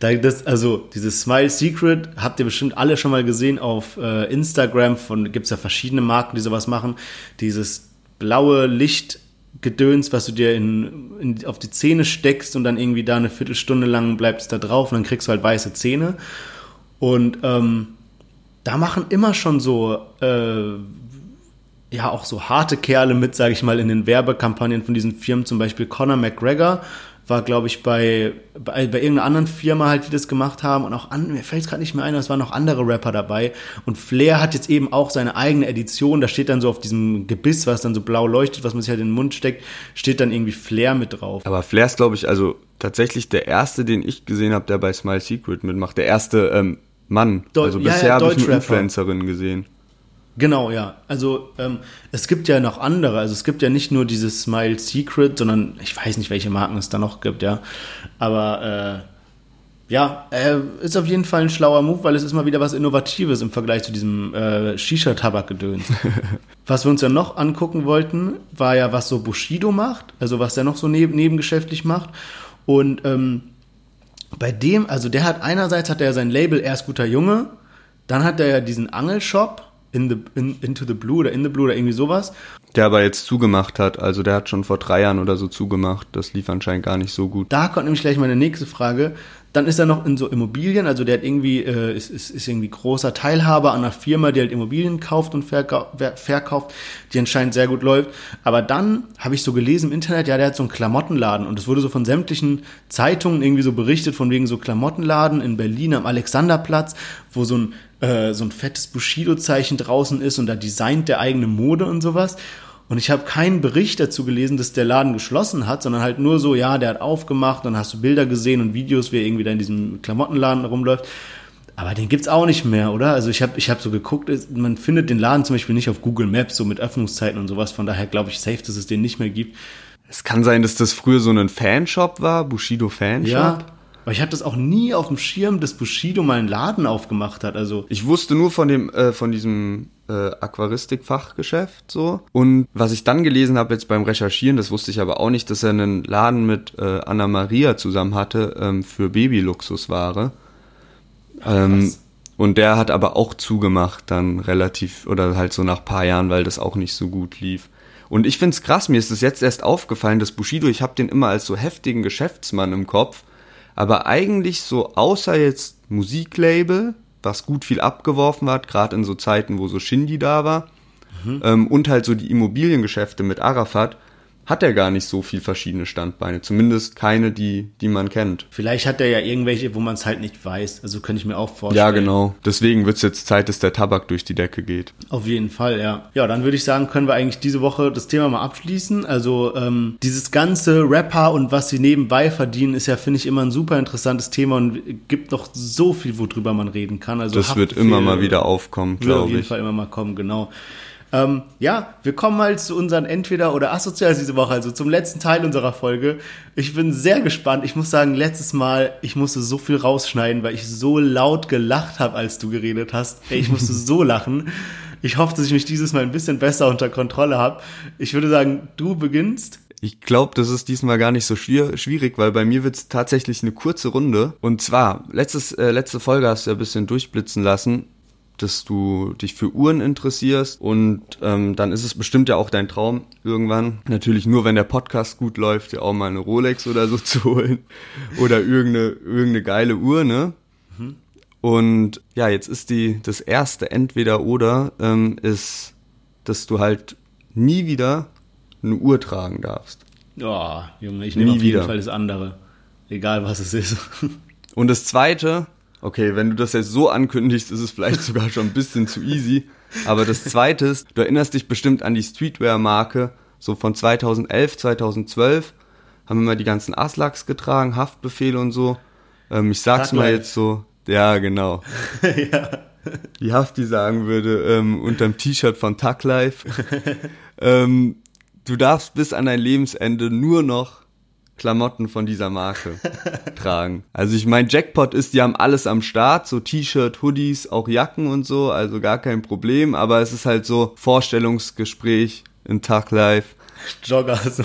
Da das, also dieses Smile Secret habt ihr bestimmt alle schon mal gesehen auf äh, Instagram. Von gibt's ja verschiedene Marken, die sowas machen. Dieses blaue Lichtgedöns, was du dir in, in, auf die Zähne steckst und dann irgendwie da eine Viertelstunde lang bleibt es da drauf und dann kriegst du halt weiße Zähne. Und ähm, da machen immer schon so äh, ja auch so harte Kerle mit, sage ich mal, in den Werbekampagnen von diesen Firmen, zum Beispiel Conor McGregor war, glaube ich, bei, bei, bei irgendeiner anderen Firma halt, die das gemacht haben und auch an, mir fällt es gerade nicht mehr ein, es waren noch andere Rapper dabei und Flair hat jetzt eben auch seine eigene Edition, da steht dann so auf diesem Gebiss, was dann so blau leuchtet, was man sich halt in den Mund steckt, steht dann irgendwie Flair mit drauf. Aber Flair ist, glaube ich, also tatsächlich der erste, den ich gesehen habe, der bei Smile Secret mitmacht. Der erste ähm, Mann. Deu- also ja, ja, bisher habe ich nur. Influencerinnen gesehen. Genau, ja. Also ähm, es gibt ja noch andere. Also es gibt ja nicht nur dieses Smile Secret, sondern ich weiß nicht, welche Marken es da noch gibt, ja. Aber äh, ja, äh, ist auf jeden Fall ein schlauer Move, weil es ist mal wieder was Innovatives im Vergleich zu diesem äh, Shisha-Tabak-Gedöns. <laughs> was wir uns ja noch angucken wollten, war ja, was so Bushido macht, also was er noch so neb nebengeschäftlich macht. Und ähm, bei dem, also der hat einerseits hat er sein Label Erst guter Junge, dann hat er ja diesen Angelshop in the, in, Into the Blue oder In the Blue oder irgendwie sowas. Der aber jetzt zugemacht hat. Also der hat schon vor drei Jahren oder so zugemacht. Das lief anscheinend gar nicht so gut. Da kommt nämlich gleich meine nächste Frage. Dann ist er noch in so Immobilien, also der hat irgendwie, äh, ist, ist, ist irgendwie großer Teilhaber an einer Firma, die halt Immobilien kauft und verkau ver- verkauft, die anscheinend sehr gut läuft. Aber dann habe ich so gelesen im Internet, ja, der hat so einen Klamottenladen und es wurde so von sämtlichen Zeitungen irgendwie so berichtet, von wegen so Klamottenladen in Berlin am Alexanderplatz, wo so ein, äh, so ein fettes Bushido-Zeichen draußen ist und da designt der eigene Mode und sowas. Und ich habe keinen Bericht dazu gelesen, dass der Laden geschlossen hat, sondern halt nur so, ja, der hat aufgemacht, dann hast du Bilder gesehen und Videos, wie er irgendwie da in diesem Klamottenladen rumläuft. Aber den gibt's auch nicht mehr, oder? Also ich habe ich hab so geguckt, man findet den Laden zum Beispiel nicht auf Google Maps, so mit Öffnungszeiten und sowas. Von daher glaube ich safe, dass es den nicht mehr gibt. Es kann sein, dass das früher so ein Fanshop war, Bushido Fanshop. Ja. Aber ich hatte das auch nie auf dem Schirm, dass Bushido mal einen Laden aufgemacht hat. Also Ich wusste nur von dem, äh, von diesem äh, Aquaristik-Fachgeschäft so. Und was ich dann gelesen habe jetzt beim Recherchieren, das wusste ich aber auch nicht, dass er einen Laden mit äh, Anna Maria zusammen hatte ähm, für Babyluxusware. Ähm, und der hat aber auch zugemacht dann relativ, oder halt so nach paar Jahren, weil das auch nicht so gut lief. Und ich find's krass, mir ist es jetzt erst aufgefallen, dass Bushido, ich habe den immer als so heftigen Geschäftsmann im Kopf, aber eigentlich so außer jetzt Musiklabel, was gut viel abgeworfen hat, gerade in so Zeiten, wo so Shindy da war, ähm, und halt so die Immobiliengeschäfte mit Arafat, hat er gar nicht so viel verschiedene Standbeine. Zumindest keine, die, die man kennt. vielleicht hat er ja irgendwelche, wo man es halt nicht weiß. Also könnte ich mir auch vorstellen. Ja, genau. Deswegen wird's jetzt Zeit, dass der Tabak durch die Decke geht. Auf jeden Fall, ja. Ja, dann würde ich sagen, können wir eigentlich diese Woche das Thema mal abschließen. Also ähm, dieses ganze Rapper und was sie nebenbei verdienen, ist ja, finde ich, immer ein super interessantes Thema und gibt noch so viel, worüber man reden kann. Also Das wird immer mal wieder aufkommen, wird auf glaube jeden ich. Fall immer mal kommen, genau. Ähm, ja, wir kommen mal zu unseren Entweder- oder Asozials diese Woche, also zum letzten Teil unserer Folge. Ich bin sehr gespannt. Ich muss sagen, letztes Mal, ich musste so viel rausschneiden, weil ich so laut gelacht habe, als du geredet hast. Ey, ich musste so <laughs> lachen. Ich hoffe, dass ich mich dieses Mal ein bisschen besser unter Kontrolle habe. Ich würde sagen, du beginnst. Ich glaube, das ist diesmal gar nicht so schwier schwierig, weil bei mir wird's tatsächlich eine kurze Runde. Und zwar, letztes, äh, letzte Folge hast du ja ein bisschen durchblitzen lassen, dass du dich für Uhren interessierst und ähm, dann ist es bestimmt ja auch dein Traum irgendwann, natürlich nur wenn der Podcast gut läuft, ja auch mal eine Rolex oder so <laughs> zu holen oder irgendeine, irgendeine geile Uhr, ne? Und ja, jetzt ist die, das erste entweder oder ähm, ist, dass du halt nie wieder eine Uhr tragen darfst. Oh, Junge, ich nehme auf jeden wieder. Fall das andere. Egal, was es ist. <laughs> Und das zweite, okay, wenn du das jetzt so ankündigst, ist es vielleicht sogar schon ein bisschen zu easy. Aber das zweite ist, du erinnerst dich bestimmt an die Streetwear-Marke, so von 2011, 2012, haben immer die ganzen Aslaks getragen, Haftbefehle und so. Ähm, ich sag's Thug mal jetzt so, ja, genau. <laughs> Wie Hafti sagen würde, ähm, unterm T-Shirt von Tug Life. <laughs> ähm, du darfst bis an dein Lebensende nur noch Klamotten von dieser Marke <laughs> tragen. Also ich mein Jackpot ist, die haben alles am Start, so T-Shirt, Hoodies, auch Jacken und so, also gar kein Problem, aber es ist halt so Vorstellungsgespräch in Tag Life. Jogger <laughs> so.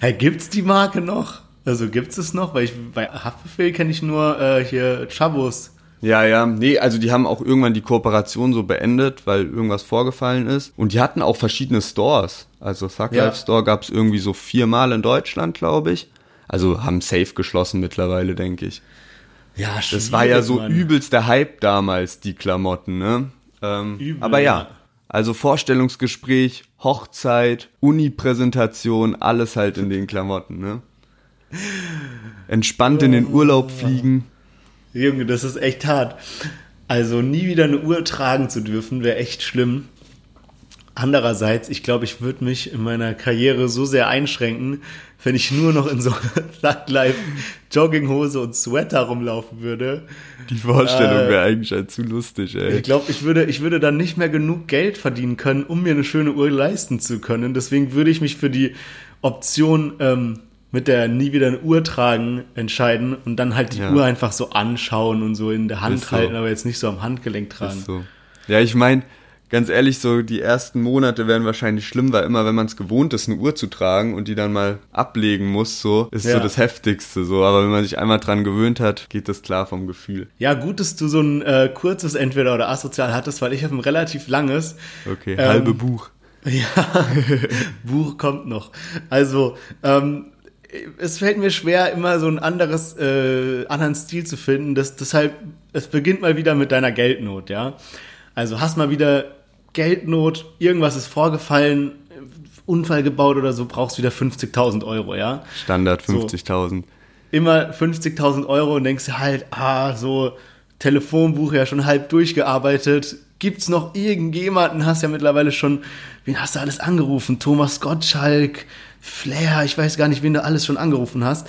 Hey, gibt's die Marke noch? Also gibt's es noch? Weil ich bei Haftbefehl kenne ich nur äh, hier Chabos. Ja, ja, nee, also die haben auch irgendwann die Kooperation so beendet, weil irgendwas vorgefallen ist. Und die hatten auch verschiedene Stores. Also Thug Ja. Life Store gab's irgendwie so viermal in Deutschland, glaube ich. Also haben safe geschlossen mittlerweile, denke ich. Ja, Das war ja so übelst der Hype damals, die Klamotten, ne? Ähm, Übel, aber ja, ja. also Vorstellungsgespräch, Hochzeit, Uni-Präsentation, alles halt in den Klamotten, ne? Entspannt in den Urlaub fliegen. Junge, das ist echt hart. Also nie wieder eine Uhr tragen zu dürfen, wäre echt schlimm. Andererseits, ich glaube, ich würde mich in meiner Karriere so sehr einschränken, wenn ich nur noch in so <laughs> Thug Jogginghose und Sweater rumlaufen würde. Die Vorstellung Äh, wäre eigentlich halt zu lustig, ey. Ich glaube, ich würde, ich würde dann nicht mehr genug Geld verdienen können, um mir eine schöne Uhr leisten zu können. Deswegen würde ich mich für die Option ähm, mit der nie wieder eine Uhr tragen entscheiden und dann halt die Ja. Uhr einfach so anschauen und so in der Hand Ist so. halten, aber jetzt nicht so am Handgelenk tragen. Ist so. Ja, ich meine, ganz ehrlich, so die ersten Monate werden wahrscheinlich schlimm, weil immer, wenn man es gewohnt ist, eine Uhr zu tragen und die dann mal ablegen muss, so, ist Ja. so das Heftigste, so. Aber wenn man sich einmal dran gewöhnt hat, geht das klar vom Gefühl. Ja, gut, dass du so ein äh, kurzes Entweder oder asozial hattest, weil ich habe ein relativ langes. Okay, Ähm, halbe Buch. <laughs> Ja, Buch kommt noch. Also, ähm, es fällt mir schwer, immer so ein anderes, äh, anderen Stil zu finden. Das, deshalb, es beginnt mal wieder mit deiner Geldnot, ja. Also hast mal wieder Geldnot, irgendwas ist vorgefallen, Unfall gebaut oder so, brauchst wieder 50.000 Euro, ja. Standard so. 50.000. immer 50.000 Euro und denkst halt, ah, so Telefonbuch ja schon halb durchgearbeitet. Gibt's noch irgendjemanden? Hast ja mittlerweile schon, wen hast du alles angerufen? Thomas Gottschalk, Flair, ich weiß gar nicht, wen du alles schon angerufen hast.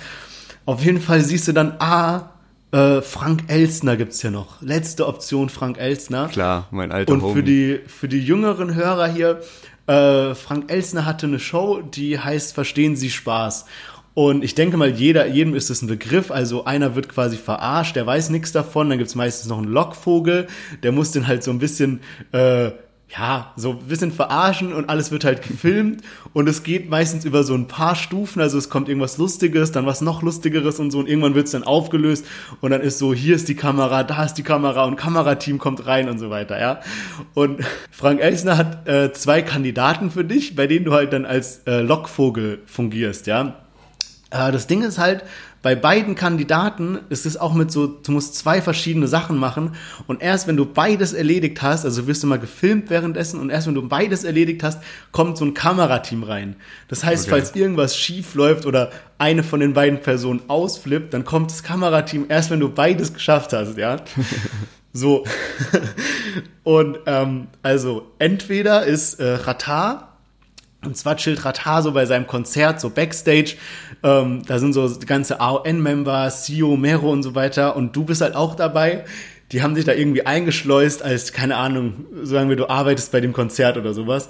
Auf jeden Fall siehst du dann, ah, äh, Frank Elstner gibt's ja noch. Letzte Option Frank Elstner. Klar, mein alter Und Homie. für die, für die jüngeren Hörer hier, äh, Frank Elsner hatte eine Show, die heißt Verstehen Sie Spaß. Und ich denke mal, jeder, jedem ist das ein Begriff. Also einer wird quasi verarscht, der weiß nichts davon. Dann gibt's meistens noch einen Lockvogel, der muss den halt so ein bisschen, äh, ja, so ein bisschen verarschen und alles wird halt gefilmt. Und es geht meistens über so ein paar Stufen. Also es kommt irgendwas Lustiges, dann was noch Lustigeres und so. Und irgendwann wird's dann aufgelöst. Und dann ist so, hier ist die Kamera, da ist die Kamera und Kamerateam kommt rein und so weiter, ja. Und <laughs> Frank Elsner hat äh, zwei Kandidaten für dich, bei denen du halt dann als äh, Lockvogel fungierst, ja. Äh, das Ding ist halt, bei beiden Kandidaten ist es auch mit so, du musst zwei verschiedene Sachen machen und erst wenn du beides erledigt hast, also wirst du mal gefilmt währenddessen und erst wenn du beides erledigt hast, kommt so ein Kamerateam rein. Das heißt, Okay. falls irgendwas schief läuft oder eine von den beiden Personen ausflippt, dann kommt das Kamerateam erst, wenn du beides geschafft hast, ja. <laughs> So. <laughs> Und ähm, also entweder ist äh, Ratar und zwar chillt Ratar so bei seinem Konzert, so Backstage. Ähm, da sind so ganze AON-Member, CEO, Mero und so weiter. Und du bist halt auch dabei. Die haben sich da irgendwie eingeschleust als, keine Ahnung, sagen wir, du arbeitest bei dem Konzert oder sowas.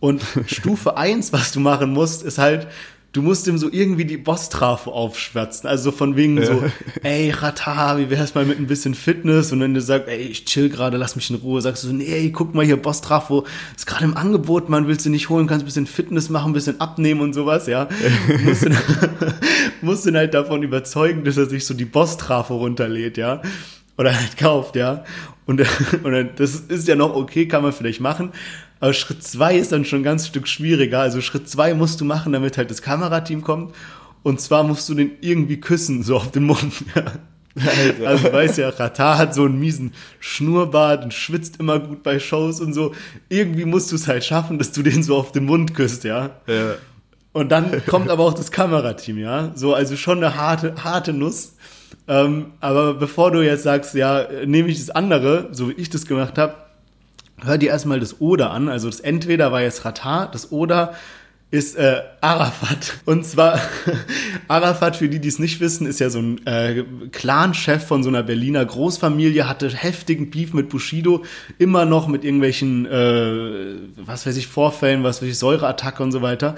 Und <laughs> Stufe eins, was du machen musst, ist halt, du musst ihm so irgendwie die Boss-Trafo aufschwatzen. Also so von wegen so, <laughs> ey, Ratar, wie wär's mal mit ein bisschen Fitness? Und wenn du sagst, ey, ich chill gerade, lass mich in Ruhe, sagst du so, nee, guck mal hier, Boss-Trafo ist gerade im Angebot, man willst du nicht holen, kannst ein bisschen Fitness machen, ein bisschen abnehmen und sowas, ja. <laughs> musst, ihn, <laughs> musst ihn halt davon überzeugen, dass er sich so die Boss-Trafo runterlädt, ja. Oder halt kauft, ja. Und, und das ist ja noch okay, kann man vielleicht machen. Aber Schritt zwei ist dann schon ein ganz Stück schwieriger. Also Schritt zwei musst du machen, damit halt das Kamerateam kommt. Und zwar musst du den irgendwie küssen, so auf den Mund. Ja. <laughs> Also du weißt ja, Ratar hat so einen miesen Schnurrbart und schwitzt immer gut bei Shows und so. Irgendwie musst du es halt schaffen, dass du den so auf den Mund küsst, ja. Ja. Und dann kommt aber auch das Kamerateam, ja. So, also schon eine harte, harte Nuss. Ähm, aber bevor du jetzt sagst, ja, nehme ich das andere, so wie ich das gemacht habe, hör dir erstmal das Oder an. Also das Entweder war jetzt Ratar, das Oder ist äh, Arafat. Und zwar, <laughs> Arafat, für die, die es nicht wissen, ist ja so ein äh, Clan-Chef von so einer Berliner Großfamilie, hatte heftigen Beef mit Bushido, immer noch mit irgendwelchen, äh, was weiß ich, Vorfällen, was weiß ich, Säureattacke und so weiter.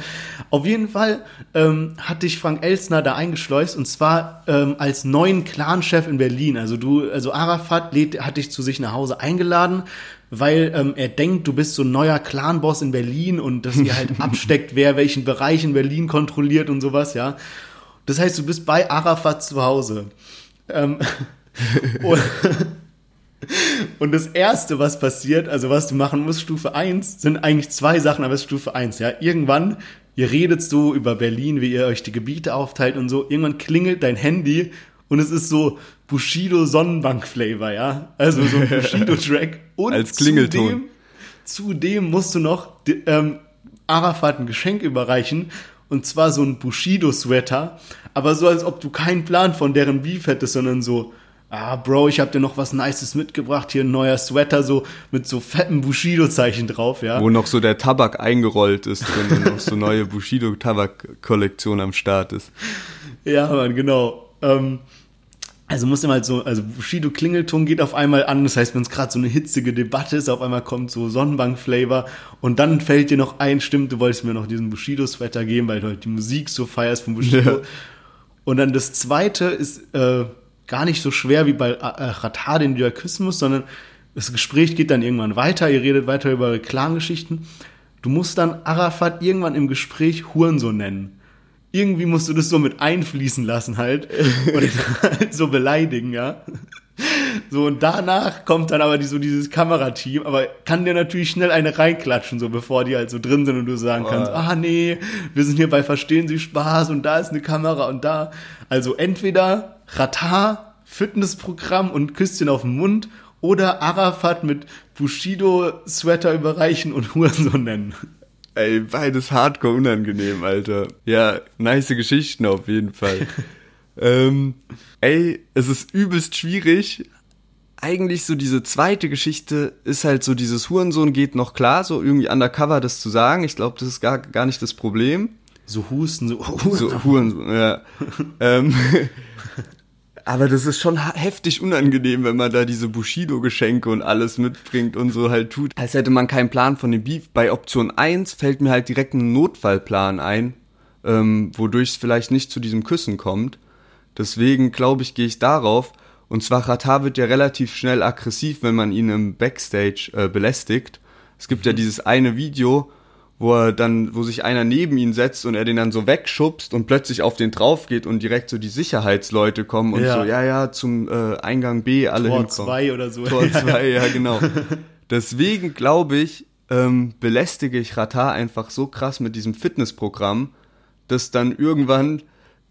Auf jeden Fall ähm, hat dich Frank Elstner da eingeschleust und zwar ähm, als neuen Clan-Chef in Berlin. Also du, also Arafat lädt, hat dich zu sich nach Hause eingeladen, weil ähm, er denkt, du bist so ein neuer Clan-Boss in Berlin und dass ihr halt <laughs> absteckt, wer welchen Bereich in Berlin kontrolliert und sowas, ja. Das heißt, du bist bei Arafat zu Hause. Ähm, <laughs> und, und das Erste, was passiert, also was du machen musst, Stufe 1, sind eigentlich zwei Sachen, aber es ist Stufe 1, ja. Irgendwann, ihr redet so über Berlin, wie ihr euch die Gebiete aufteilt und so, irgendwann klingelt dein Handy und es ist so Bushido Sonnenbank-Flavor, ja. Also so ein Bushido-Track. <laughs> Und Als Klingelton. Zudem, zudem musst du noch ähm, Arafat ein Geschenk überreichen und zwar so ein Bushido-Sweater, aber so, als ob du keinen Plan von deren Beef hättest, sondern so, ah, Bro, ich hab dir noch was Nices mitgebracht, hier ein neuer Sweater, so mit so fetten Bushido-Zeichen drauf, ja. Wo noch so der Tabak eingerollt ist drin und noch so neue Bushido-Tabak-Kollektion am Start ist. <laughs> Ja, Mann, genau. Ähm, also muss immer halt so, also Bushido Klingelton geht auf einmal an, das heißt, wenn es gerade so eine hitzige Debatte ist, auf einmal kommt so Sonnenbank-Flavor und dann fällt dir noch ein, stimmt, du wolltest mir noch diesen Bushido-Sweater geben, weil du halt die Musik so feierst von Bushido. Ja. Und dann das zweite ist äh, gar nicht so schwer wie bei äh, Ratar, den du ja küssen musst, sondern das Gespräch geht dann irgendwann weiter, ihr redet weiter über eure Clan-Geschichten. Du musst dann Arafat irgendwann im Gespräch Hurensohn nennen irgendwie musst du das so mit einfließen lassen halt <laughs> und halt <laughs> so beleidigen, ja. So, und danach kommt dann aber die, so dieses Kamerateam, aber kann dir natürlich schnell eine reinklatschen, so bevor die halt so drin sind und du sagen kannst, oh. ah nee, wir sind hier bei Verstehen Sie Spaß und da ist eine Kamera und da. Also entweder Ratar, Fitnessprogramm und Küsschen auf den Mund oder Arafat mit Bushido-Sweater überreichen und <laughs> Hurensohn nennen. Ey, beides hardcore unangenehm, Alter. Ja, nice Geschichten auf jeden Fall. <laughs> ähm, ey, es ist übelst schwierig. Eigentlich so diese zweite Geschichte ist halt so, dieses Hurensohn geht noch klar, so irgendwie undercover das zu sagen. Ich glaube, das ist gar, gar nicht das Problem. So Husten, so, so Hurensohn, ja. <laughs> ähm, aber das ist schon heftig unangenehm, wenn man da diese Bushido-Geschenke und alles mitbringt und so halt tut. Als hätte man keinen Plan von dem Beef. Bei Option 1 fällt mir halt direkt ein Notfallplan ein, ähm, wodurch es vielleicht nicht zu diesem Küssen kommt. Deswegen glaube ich, gehe ich darauf. Und zwar Ratar wird ja relativ schnell aggressiv, wenn man ihn im Backstage äh, belästigt. Es gibt mhm. ja dieses eine Video, wo er dann, wo sich einer neben ihn setzt und er den dann so wegschubst und plötzlich auf den drauf geht und direkt so die Sicherheitsleute kommen und ja. so, ja, ja, zum äh, Eingang B alle Tor hinkommen. Tor 2 oder so. Tor <laughs> 2, ja, genau. <laughs> Deswegen glaube ich, ähm, belästige ich Ratar einfach so krass mit diesem Fitnessprogramm, dass dann irgendwann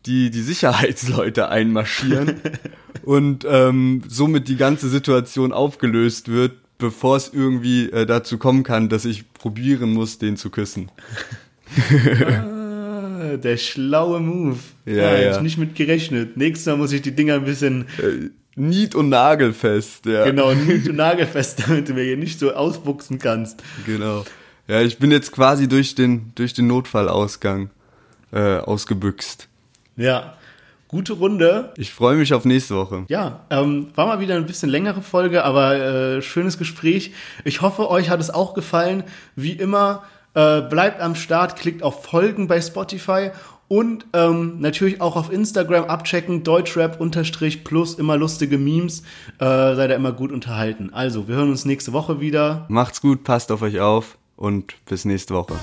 die, die Sicherheitsleute einmarschieren <laughs> und ähm, somit die ganze Situation aufgelöst wird, bevor es irgendwie äh, dazu kommen kann, dass ich probieren muss, den zu küssen. ah, der schlaue Move. Ja, ja. Hätte ich nicht mit gerechnet. Nächstes Mal muss ich die Dinger ein bisschen. Äh, nied- und nagelfest, ja. Genau, nied- und nagelfest, <laughs> damit du mir hier nicht so ausbuchsen kannst. Genau. Ja, ich bin jetzt quasi durch den, durch den Notfallausgang äh, ausgebüxt. Ja. Gute Runde. Ich freue mich auf nächste Woche. Ja, ähm, war mal wieder ein bisschen längere Folge, aber äh, schönes Gespräch. Ich hoffe, euch hat es auch gefallen. Wie immer, äh, bleibt am Start, klickt auf Folgen bei Spotify und ähm, natürlich auch auf Instagram abchecken, Deutschrap unterstrich plus immer lustige Memes. Äh, seid ihr immer gut unterhalten. Also, wir hören uns nächste Woche wieder. Macht's gut, passt auf euch auf und bis nächste Woche.